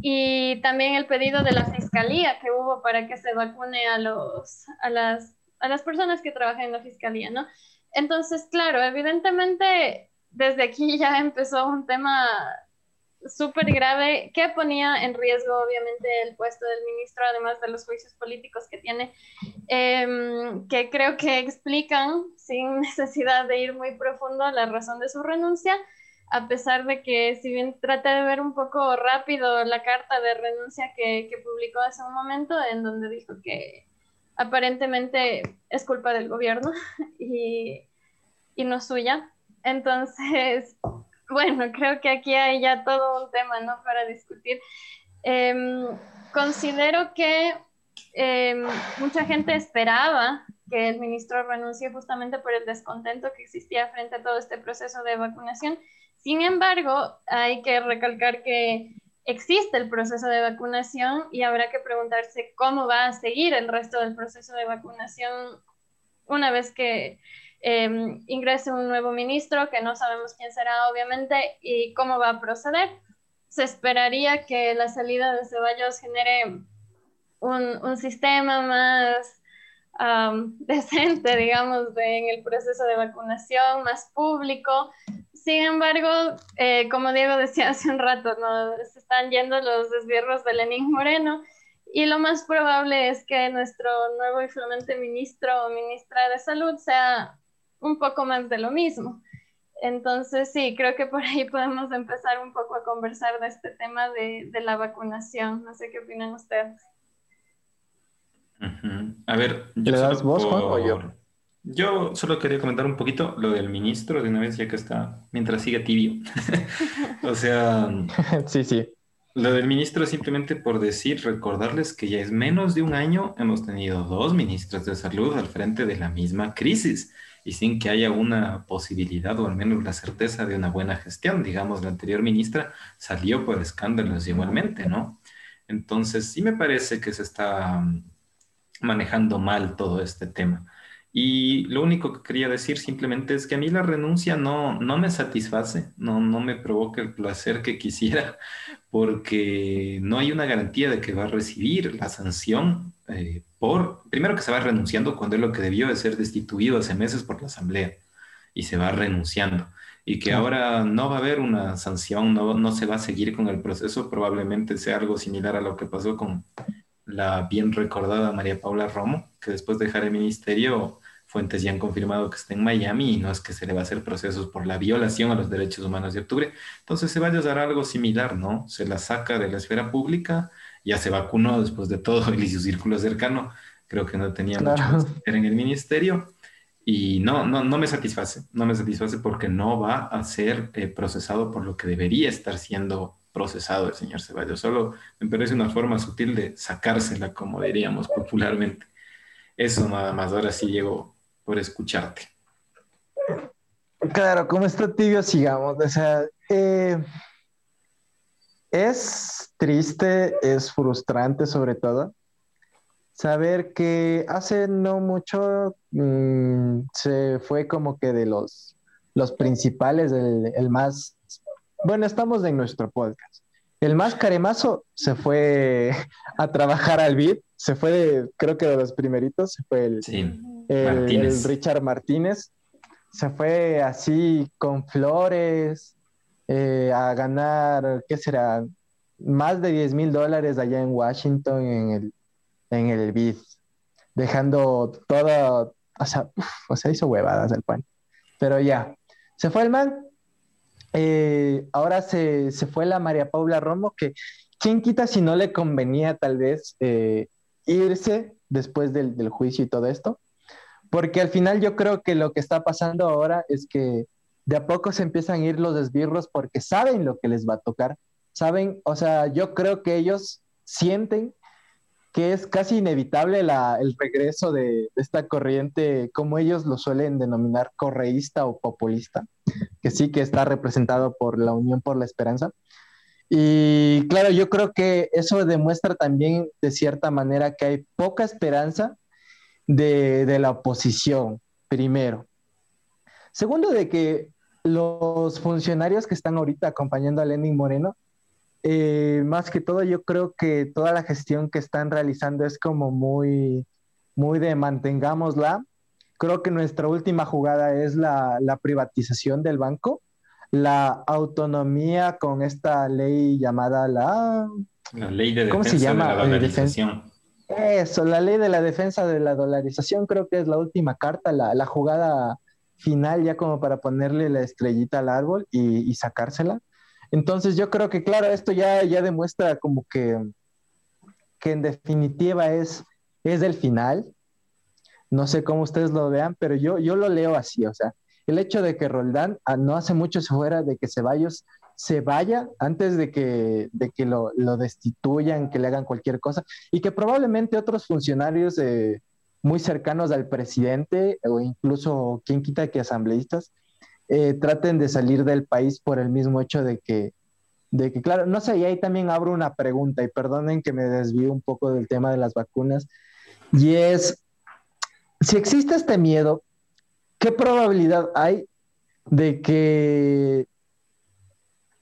Speaker 3: y también el pedido de la fiscalía que hubo para que se vacune a, los, a, las, a las personas que trabajan en la fiscalía, ¿no? Entonces, claro, evidentemente desde aquí ya empezó un tema súper grave que ponía en riesgo obviamente el puesto del ministro, además de los juicios políticos que tiene, em, que creo que explican sin necesidad de ir muy profundo la razón de su renuncia, a pesar de que si bien trate de ver un poco rápido la carta de renuncia que, que publicó hace un momento, en donde dijo que aparentemente es culpa del gobierno y, y no suya. Entonces, bueno, creo que aquí hay ya todo un tema, ¿no? Para discutir. Em, considero que em, mucha gente esperaba que el ministro renuncie justamente por el descontento que existía frente a todo este proceso de vacunación. Sin embargo, hay que recalcar que existe el proceso de vacunación y habrá que preguntarse cómo va a seguir el resto del proceso de vacunación una vez que Em, ingrese un nuevo ministro, que no sabemos quién será obviamente, y cómo va a proceder. Se esperaría que la salida de Ceballos genere un, sistema más decente, digamos, en el proceso de vacunación, más público. Sin embargo, eh, como Diego decía hace un rato, ¿no? se están yendo los desvierros de Lenín Moreno y lo más probable es que nuestro nuevo y flamante ministro o ministra de Salud sea un poco más de lo mismo. Entonces, sí, creo que por ahí podemos empezar un poco a conversar de este tema de, la vacunación. No sé qué opinan ustedes.
Speaker 1: A ver, yo das vos, o yo? Yo solo quería comentar un poquito lo del ministro de una vez, ya que está, mientras sigue tibio. o sea,
Speaker 2: sí, sí.
Speaker 1: Lo del ministro simplemente por decir, recordarles que ya es menos de un año hemos tenido dos ministros de salud al frente de la misma crisis y sin que haya una posibilidad o al menos la certeza de una buena gestión. Digamos, la anterior ministra salió por escándalos igualmente, ¿no? Entonces, sí me parece que se está mm, manejando mal todo este tema. Y lo único que quería decir simplemente es que a mí la renuncia no, no me satisface, no, no me provoca el placer que quisiera, porque no hay una garantía de que va a recibir la sanción eh, por, primero que se va renunciando cuando es lo que debió de ser destituido hace meses por la Asamblea y se va renunciando. Y que ahora no va a haber una sanción, no, no se va a seguir con el proceso, probablemente sea algo similar a lo que pasó con la bien recordada María Paula Romo, que después de dejar el ministerio fuentes ya han confirmado que está en Miami y no es que se le va a hacer procesos por la violación a los derechos humanos de octubre. Entonces se va a dar algo similar, ¿no? Se la saca de la esfera pública, ya se vacunó después de todo y su círculo cercano, creo que no tenía mucho que en el ministerio. Y no, no, no me satisface, no me satisface porque no va a ser eh, procesado por lo que debería estar siendo procesado el señor Ceballos. Solo me parece una forma sutil de sacársela, como diríamos popularmente. Eso nada más, ahora sí llego por escucharte.
Speaker 2: Claro, como está tibio, sigamos. O sea, eh, es triste, es frustrante sobre todo saber que hace no mucho mm, se fue como que de los, los principales, el, el, más, bueno, estamos en nuestro podcast. El más caremazo se fue a trabajar al BID, se fue de, creo que de los primeritos, se fue el, sí el, Richard Martínez. Se fue así con flores eh, a ganar, ¿qué será? Más de 10 mil dólares allá en Washington en el, en el BID, dejando todo, o sea, o sea, hizo huevadas el pan. Pero ya, se fue el man. Eh, ahora se, se, fue la María Paula Romo, que quién quita si no le convenía tal vez eh, irse después del, del, juicio y todo esto. Porque al final yo creo que lo que está pasando ahora es que de a poco se empiezan a ir los esbirros porque saben lo que les va a tocar. Saben, o sea, yo creo que ellos sienten que es casi inevitable el regreso de, esta corriente, como ellos lo suelen denominar, correísta o populista, que sí que está representado por la Unión por la Esperanza. Y claro, yo creo que eso demuestra también de cierta manera que hay poca esperanza de, la oposición, primero. Segundo, de que los funcionarios que están ahorita acompañando a Lenin Moreno, eh, más que todo, yo creo que toda la gestión que están realizando es como muy, muy de mantengámosla. Creo que nuestra última jugada es la, privatización del banco, la autonomía con esta ley llamada la...
Speaker 1: La ley de defensa de la dolarización.
Speaker 2: Eso, la ley de la defensa de la dolarización creo que es la última carta, la, jugada final ya como para ponerle la estrellita al árbol y, sacársela. Entonces yo creo que claro, esto ya, ya demuestra como que, que en definitiva es, es el final. No sé cómo ustedes lo vean, pero yo, yo lo leo así, o sea, el hecho de que Roldán ah, no hace mucho se fuera de que Ceballos se vaya antes de que, de que lo, destituyan, que le hagan cualquier cosa, y que probablemente otros funcionarios muy cercanos al presidente, o incluso quien quita que asambleístas, eh, traten de salir del país por el mismo hecho de que, de que, claro, no sé, y ahí también abro una pregunta, y perdonen que me desvío un poco del tema de las vacunas, y es, si existe este miedo, ¿qué probabilidad hay de que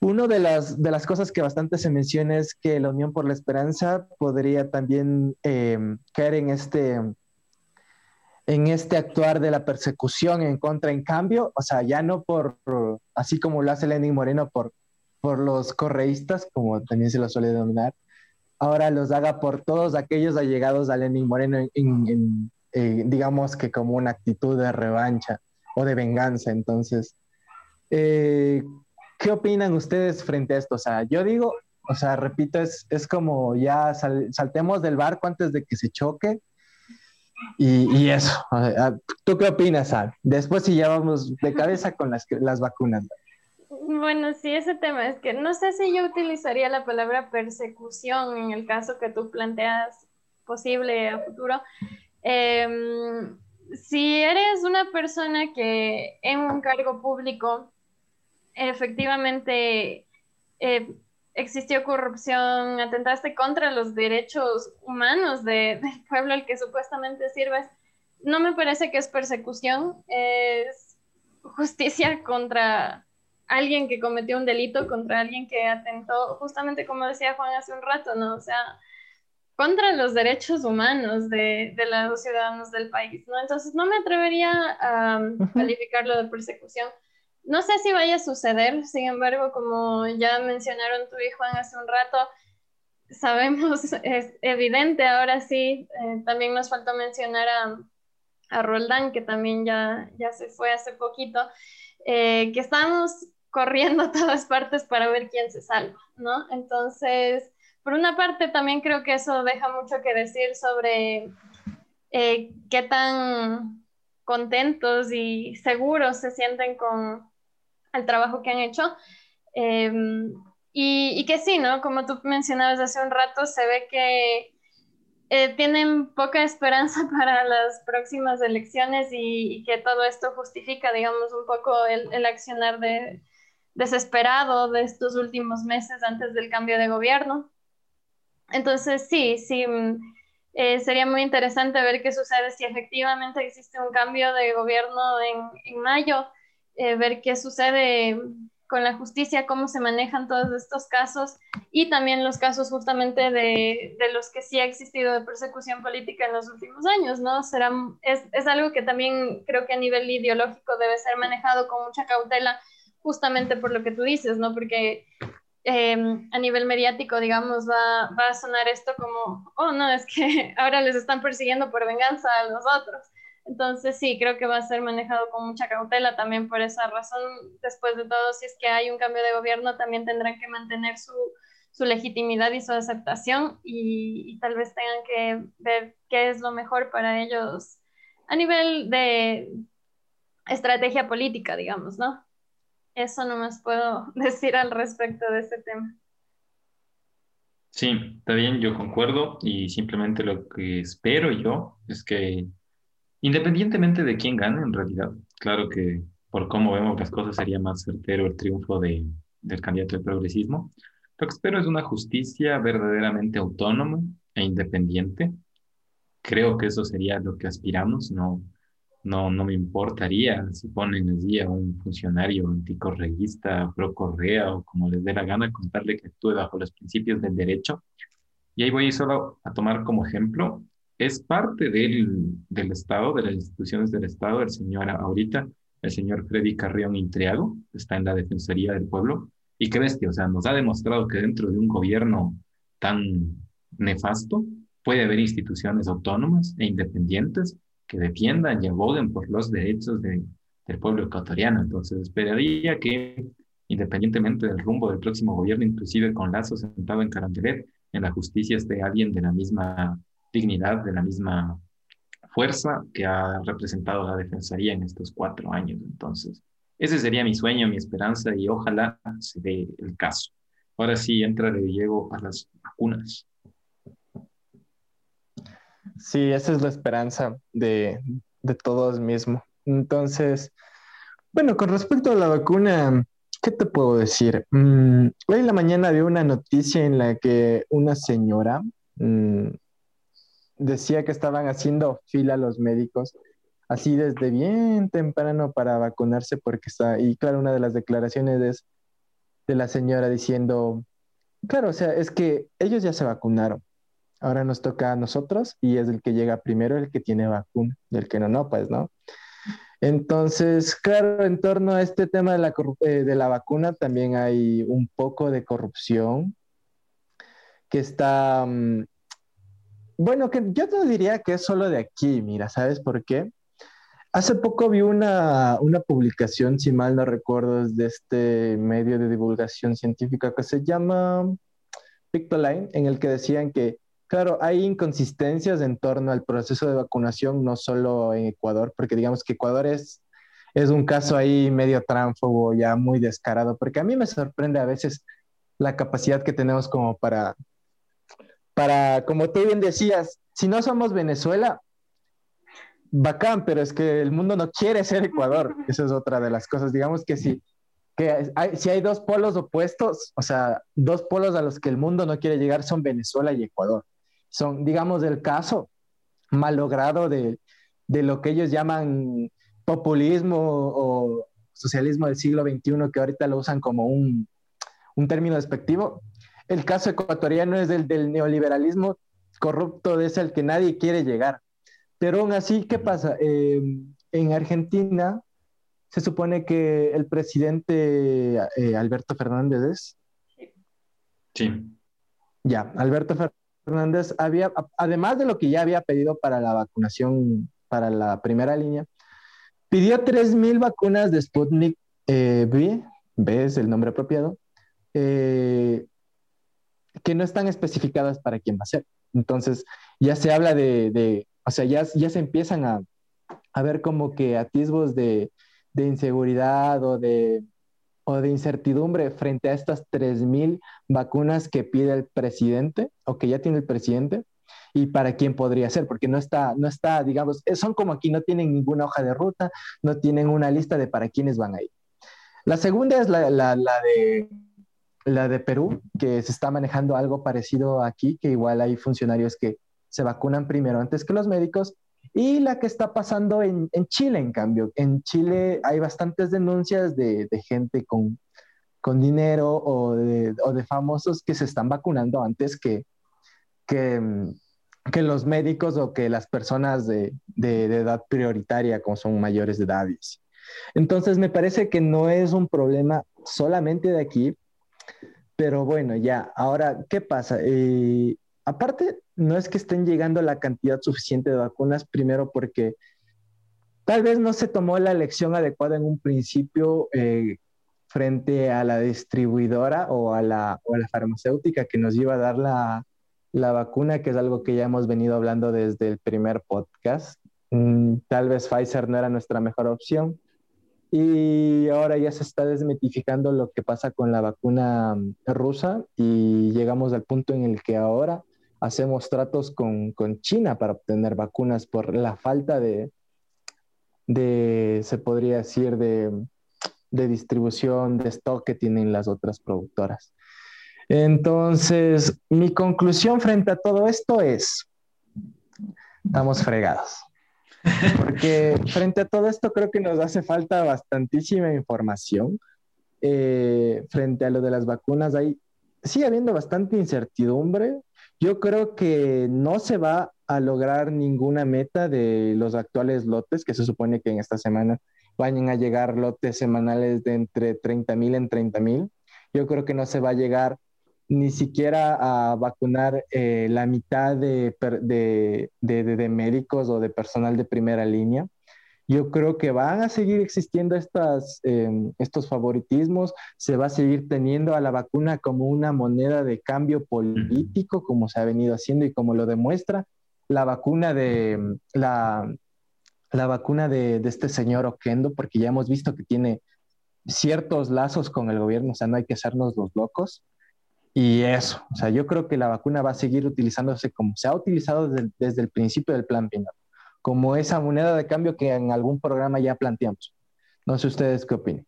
Speaker 2: una de las, de las cosas que bastante se menciona es que la Unión por la Esperanza podría también em, caer en este, en este actuar de la persecución en contra, en cambio, o sea, ya no por, así como lo hace Lenin Moreno, por, por los correístas, como también se lo suele denominar, ahora los haga por todos aquellos allegados a Lenin Moreno, en, eh, digamos que como una actitud de revancha o de venganza. Entonces, eh, ¿Qué opinan ustedes frente a esto? O sea, yo digo, o sea, repito, es, es como ya saltemos del barco antes de que se choque. Y, eso, ¿tú qué opinas, Al? Después si ya vamos de cabeza con las, las vacunas.
Speaker 3: Bueno, sí, ese tema es que no sé si yo utilizaría la palabra persecución en el caso que tú planteas posible a futuro. Em, si eres una persona que en un cargo público efectivamente eh, existió corrupción, atentaste contra los derechos humanos del pueblo al que supuestamente sirves, no me parece que es persecución, es justicia contra alguien que cometió un delito, contra alguien que atentó, justamente como decía Juan hace un rato, ¿no? O sea, contra los derechos humanos de, de los ciudadanos del país, ¿no? Entonces no me atrevería a calificarlo de persecución. No sé si vaya a suceder, sin embargo, como ya mencionaron tú y Juan hace un rato, sabemos, es evidente, ahora sí, eh, también nos faltó mencionar a, a, Roldán, que también ya, ya se fue hace poquito, eh, que estamos corriendo a todas partes para ver quién se salva, ¿no? Entonces, por una parte, también creo que eso deja mucho que decir sobre eh, qué tan contentos y seguros se sienten con el trabajo que han hecho. Em, y, que sí, ¿no? Como tú mencionabas hace un rato, se ve que eh, tienen poca esperanza para las próximas elecciones y, que todo esto justifica, digamos, un poco el, el, accionar de, desesperado de estos últimos meses antes del cambio de gobierno. Entonces, sí, sí, mm, eh, sería muy interesante ver qué sucede si efectivamente existe un cambio de gobierno en, en mayo, eh, ver qué sucede con la justicia, cómo se manejan todos estos casos y también los casos justamente de, de, los que sí ha existido de persecución política en los últimos años, ¿no? Será, es, es, algo que también creo que a nivel ideológico debe ser manejado con mucha cautela, justamente por lo que tú dices, ¿no? Porque eh, a nivel mediático, digamos, va, va a sonar esto como, oh, no, es que ahora les están persiguiendo por venganza a los otros. Entonces sí, creo que va a ser manejado con mucha cautela también por esa razón. Después de todo, si es que hay un cambio de gobierno, también tendrán que mantener su, su legitimidad y su aceptación y, tal vez tengan que ver qué es lo mejor para ellos a nivel de estrategia política, digamos, ¿no? Eso no más puedo decir al respecto de este tema.
Speaker 1: Sí, está bien, yo concuerdo y simplemente lo que espero yo es que Independientemente de quién gane, en realidad, claro que por cómo vemos las cosas sería más certero el triunfo de, del candidato del progresismo. Lo que espero es una justicia verdaderamente autónoma e independiente. Creo que eso sería lo que aspiramos. No, no, no me importaría si ponen allí a un funcionario anticorreísta, pro Correa o como les dé la gana, contarle que actúe bajo los principios del derecho. Y ahí voy solo a tomar como ejemplo es parte del, del Estado, de las instituciones del Estado, el señor ahorita, el señor Freddy Carrión Intriago, está en la Defensoría del Pueblo, y qué bestia, o sea, nos ha demostrado que dentro de un gobierno tan nefasto puede haber instituciones autónomas e independientes que defiendan y aboguen por los derechos de, del pueblo ecuatoriano. Entonces, esperaría que, independientemente del rumbo del próximo gobierno, inclusive con Lazo sentado en Carandelet, en la justicia esté alguien de la misma dignidad, de la misma fuerza que ha representado la Defensoría en estos cuatro años. Entonces, ese sería mi sueño, mi esperanza y ojalá se dé el caso. Ahora sí, entra de Diego a las vacunas.
Speaker 2: Sí, esa es la esperanza de, de todos mismos. Entonces, bueno, con respecto a la vacuna, ¿qué te puedo decir? Mm, hoy en la mañana vi una noticia en la que una señora, mm, decía que estaban haciendo fila los médicos, así desde bien temprano para vacunarse, porque está, y claro, una de las declaraciones es de la señora diciendo, claro, o sea, es que ellos ya se vacunaron, ahora nos toca a nosotros y es el que llega primero el que tiene vacuna, el que no, no, pues no. Entonces, claro, en torno a este tema de la, eh, de la vacuna también hay un poco de corrupción que está mm, bueno, que yo te diría que es solo de aquí, mira, ¿sabes por qué? Hace poco vi una, una publicación, si mal no recuerdo, de este medio de divulgación científica que se llama Pictoline, en el que decían que, claro, hay inconsistencias en torno al proceso de vacunación, no solo en Ecuador, porque digamos que Ecuador es, es un caso ahí medio tránfobo, ya muy descarado, porque a mí me sorprende a veces la capacidad que tenemos como para para, como tú bien decías, si no somos Venezuela, bacán, pero es que el mundo no quiere ser Ecuador. Esa es otra de las cosas. Digamos que si, que hay, si hay dos polos opuestos, o sea, dos polos a los que el mundo no quiere llegar son Venezuela y Ecuador. Son, digamos, el caso malogrado de, de lo que ellos llaman populismo o socialismo del siglo XXI, que ahorita lo usan como un, un término despectivo. El caso ecuatoriano es el del neoliberalismo corrupto, es el que nadie quiere llegar. Pero aún así, ¿qué pasa? Eh, en Argentina se supone que el presidente eh, Alberto Fernández es.
Speaker 1: Sí.
Speaker 2: Ya, Alberto Fernández había, además de lo que ya había pedido para la vacunación para la primera línea, pidió 3.000 vacunas de Sputnik eh, V, V es el nombre apropiado, eh, que no están especificadas para quién va a ser. Entonces, ya se habla de, o sea, ya, ya se empiezan a, a ver como que atisbos de, de inseguridad o de, o de incertidumbre frente a estas 3.000 vacunas que pide el presidente o que ya tiene el presidente y para quién podría ser, porque no está, no está, digamos, son como aquí, no tienen ninguna hoja de ruta, no tienen una lista de para quiénes van a ir. La segunda es la, la de la de Perú, que se está manejando algo parecido aquí, que igual hay funcionarios que se vacunan primero antes que los médicos, y la que está pasando en, en Chile, en cambio. En Chile hay bastantes denuncias de, de gente con, con dinero o de, o de, famosos que se están vacunando antes que, que, que los médicos o que las personas de, de, edad prioritaria, como son mayores de edad. Entonces, me parece que no es un problema solamente de aquí, pero bueno, ya, ahora, ¿qué pasa? Eh, aparte, no es que estén llegando la cantidad suficiente de vacunas, primero porque tal vez no se tomó la elección adecuada en un principio eh, frente a la distribuidora o a la, o a la, farmacéutica que nos iba a dar la, la, vacuna, que es algo que ya hemos venido hablando desde el primer podcast. Mm, tal vez Pfizer no era nuestra mejor opción. Y ahora ya se está desmitificando lo que pasa con la vacuna mm, rusa y llegamos al punto en el que ahora hacemos tratos con, con China para obtener vacunas por la falta de, de se podría decir, de, de distribución de stock que tienen las otras productoras. Entonces, mi conclusión frente a todo esto es, estamos fregados. Porque frente a todo esto creo que nos hace falta bastantísima información. Eh, frente a lo de las vacunas, hay, sigue habiendo bastante incertidumbre. Yo creo que no se va a lograr ninguna meta de los actuales lotes, que se supone que en esta semana vayan a llegar lotes semanales de entre 30 mil en 30 mil. Yo creo que no se va a llegar ni siquiera a vacunar eh, la mitad de, de, de, médicos o de personal de primera línea. Yo creo que van a seguir existiendo em, estos favoritismos, se va a seguir teniendo a la vacuna como una moneda de cambio político, como se ha venido haciendo y como lo demuestra la vacuna de, la, la vacuna de, de este señor Oquendo, porque ya hemos visto que tiene ciertos lazos con el gobierno, o sea, no hay que hacernos los locos. Y eso, o sea, yo creo que la vacuna va a seguir utilizándose como se ha utilizado desde, el principio del plan Pinar, como esa moneda de cambio que en algún programa ya planteamos. No sé ustedes qué opinan.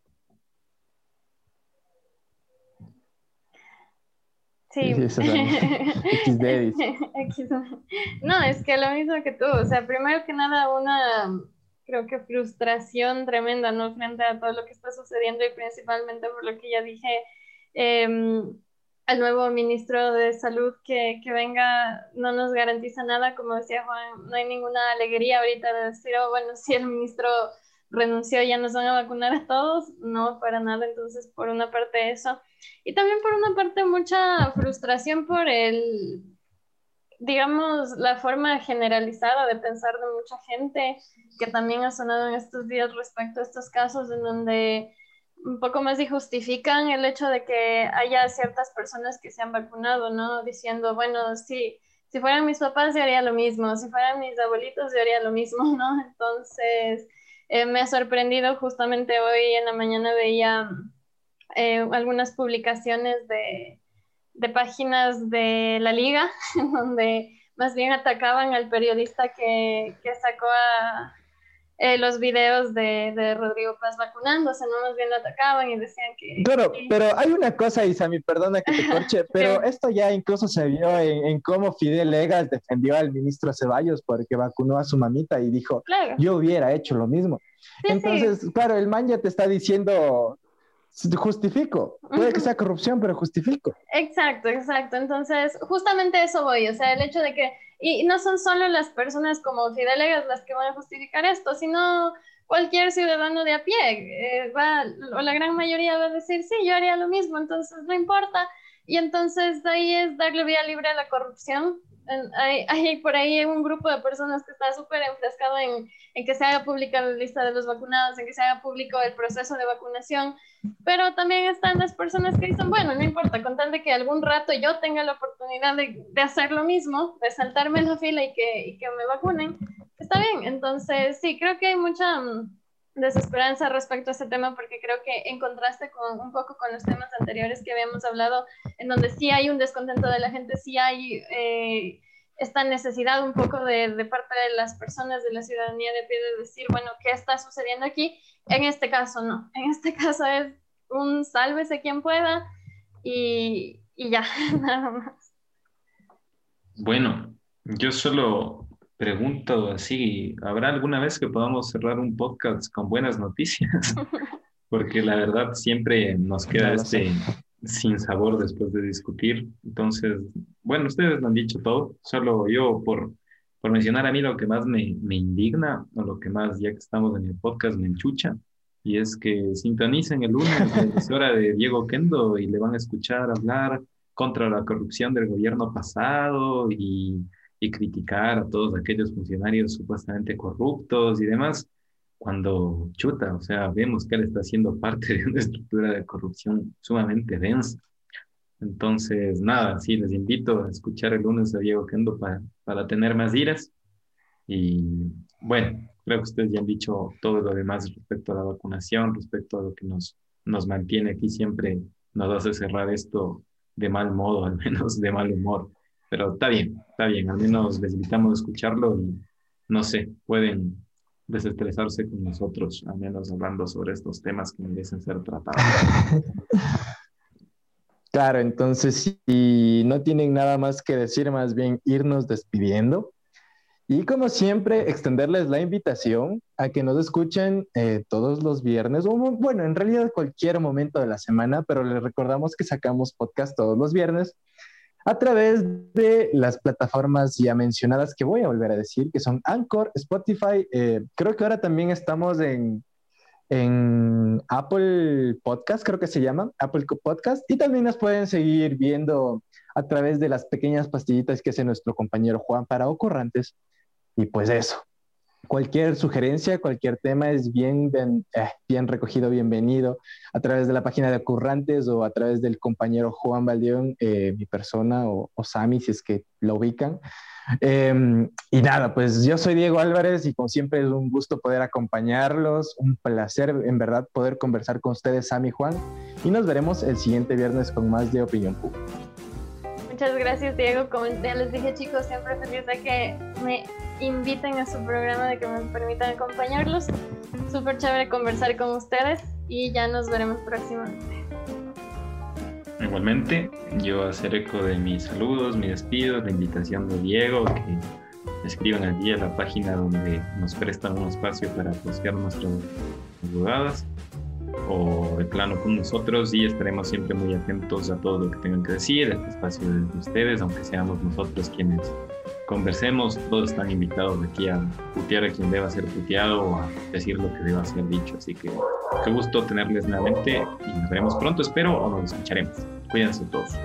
Speaker 3: Sí. no, es que lo mismo que tú, o sea, primero que nada una, creo que frustración tremenda, ¿no? Frente a todo lo que está sucediendo y principalmente por lo que ya dije, eh, al nuevo ministro de Salud que, que, venga no nos garantiza nada, como decía Juan, no hay ninguna alegría ahorita de decir, oh, bueno, si el ministro renunció, ya nos van a vacunar a todos, no, para nada, entonces por una parte eso, y también por una parte mucha frustración por el, digamos, la forma generalizada de pensar de mucha gente, que también ha sonado en estos días respecto a estos casos en donde un poco más y justifican el hecho de que haya ciertas personas que se han vacunado, ¿no? Diciendo, bueno, sí, si fueran mis papás yo haría lo mismo, si fueran mis abuelitos yo haría lo mismo, ¿no? Entonces, eh, me ha sorprendido justamente hoy en la mañana veía eh, algunas publicaciones de, de páginas de la liga, donde más bien atacaban al periodista que, que sacó a eh, los videos de, de, Rodrigo Paz vacunándose, ¿no? Más bien lo atacaban y decían que...
Speaker 2: Claro, pero hay una cosa, Isami, perdona que te corche, pero esto ya incluso se vio en, cómo Fidel Legas defendió al ministro Ceballos porque vacunó a su mamita y dijo, yo hubiera hecho lo mismo. Entonces, claro, el man ya te está diciendo, justifico. Puede que sea corrupción, pero justifico.
Speaker 3: Exacto, exacto. Entonces, justamente eso voy. O sea, el hecho de que, y no son solo las personas como Fidelegas las que van a justificar esto, sino cualquier ciudadano de a pie. Eh, va, o la gran mayoría va a decir, sí, yo haría lo mismo, entonces no importa. Y entonces ahí es darle vía libre a la corrupción. Hay, hay por ahí un grupo de personas que está súper enfrescado en, en que se haga pública la lista de los vacunados, en que se haga público el proceso de vacunación pero también están las personas que dicen, bueno, no importa, con tal de que algún rato yo tenga la oportunidad de, de hacer lo mismo, de saltarme en la fila y que, y que, me vacunen, está bien. Entonces, sí, creo que hay mucha mm, desesperanza respecto a este tema porque creo que en contraste con un poco con los temas anteriores que habíamos hablado, en donde sí hay un descontento de la gente, sí hay... Eh, esta necesidad un poco de, de, parte de las personas de la ciudadanía de pie de decir, bueno, ¿qué está sucediendo aquí? En este caso no, en este caso es un sálvese quien pueda y, y ya, nada más.
Speaker 1: Bueno, yo solo pregunto así, ¿habrá alguna vez que podamos cerrar un podcast con buenas noticias? Porque la verdad siempre nos queda este sin sabor después de discutir. Entonces, bueno, ustedes lo han dicho todo, solo yo por por mencionar a mí lo que más me, me, indigna, o lo que más, ya que estamos en el podcast, me enchucha, y es que sintonicen el lunes la hora de Diego Kendo y le van a escuchar hablar contra la corrupción del gobierno pasado y, y criticar a todos aquellos funcionarios supuestamente corruptos y demás, cuando chuta, o sea, vemos que él está siendo parte de una estructura de corrupción sumamente densa. Entonces, nada, sí, les invito a escuchar el lunes a Diego Kendo para, para tener más iras. Y bueno, creo que ustedes ya han dicho todo lo demás respecto a la vacunación, respecto a lo que nos, nos mantiene aquí siempre, nos hace cerrar esto de mal modo, al menos de mal humor. Pero está bien, está bien, al menos les invitamos a escucharlo y no sé, pueden desestresarse con nosotros, al menos hablando sobre estos temas que merecen ser tratados.
Speaker 2: Claro, entonces si no tienen nada más que decir, más bien irnos despidiendo. Y como siempre, extenderles la invitación a que nos escuchen eh, todos los viernes, o bueno, en realidad cualquier momento de la semana, pero les recordamos que sacamos podcast todos los viernes a través de las plataformas ya mencionadas que voy a volver a decir, que son Anchor, Spotify, eh, creo que ahora también estamos en en Apple Podcast, creo que se llama, Apple Podcast, y también nos pueden seguir viendo a través de las pequeñas pastillitas que hace nuestro compañero Juan para ocurrantes. Y pues eso, cualquier sugerencia, cualquier tema es bien, bien, eh, bien, recogido, bienvenido a través de la página de Ocurrantes o a través del compañero Juan Valdeón, eh, mi persona, o, o Sami, si es que lo ubican. Em, y nada, pues yo soy Diego Álvarez y como siempre es un gusto poder acompañarlos, un placer en verdad poder conversar con ustedes, Sam y Juan, y nos veremos el siguiente viernes con más de Opinión Pública.
Speaker 3: Muchas gracias, Diego. Como ya les dije, chicos, siempre feliz de que me inviten a su programa, de que me permitan acompañarlos. Súper chévere conversar con ustedes y ya nos veremos próximamente.
Speaker 1: Igualmente, yo hacer eco de mis saludos, mis despidos, la invitación de Diego, que escriban allí a la página donde nos prestan un espacio para postear nuestras jugadas o de plano con nosotros y estaremos siempre muy atentos a todo lo que tengan que decir, este espacio de ustedes, aunque seamos nosotros quienes conversemos, todos están invitados aquí a putear a quien deba ser puteado o a decir lo que deba ser dicho. Así que qué gusto tenerles nuevamente y nos veremos pronto, espero, o nos escucharemos. Cuídense todos.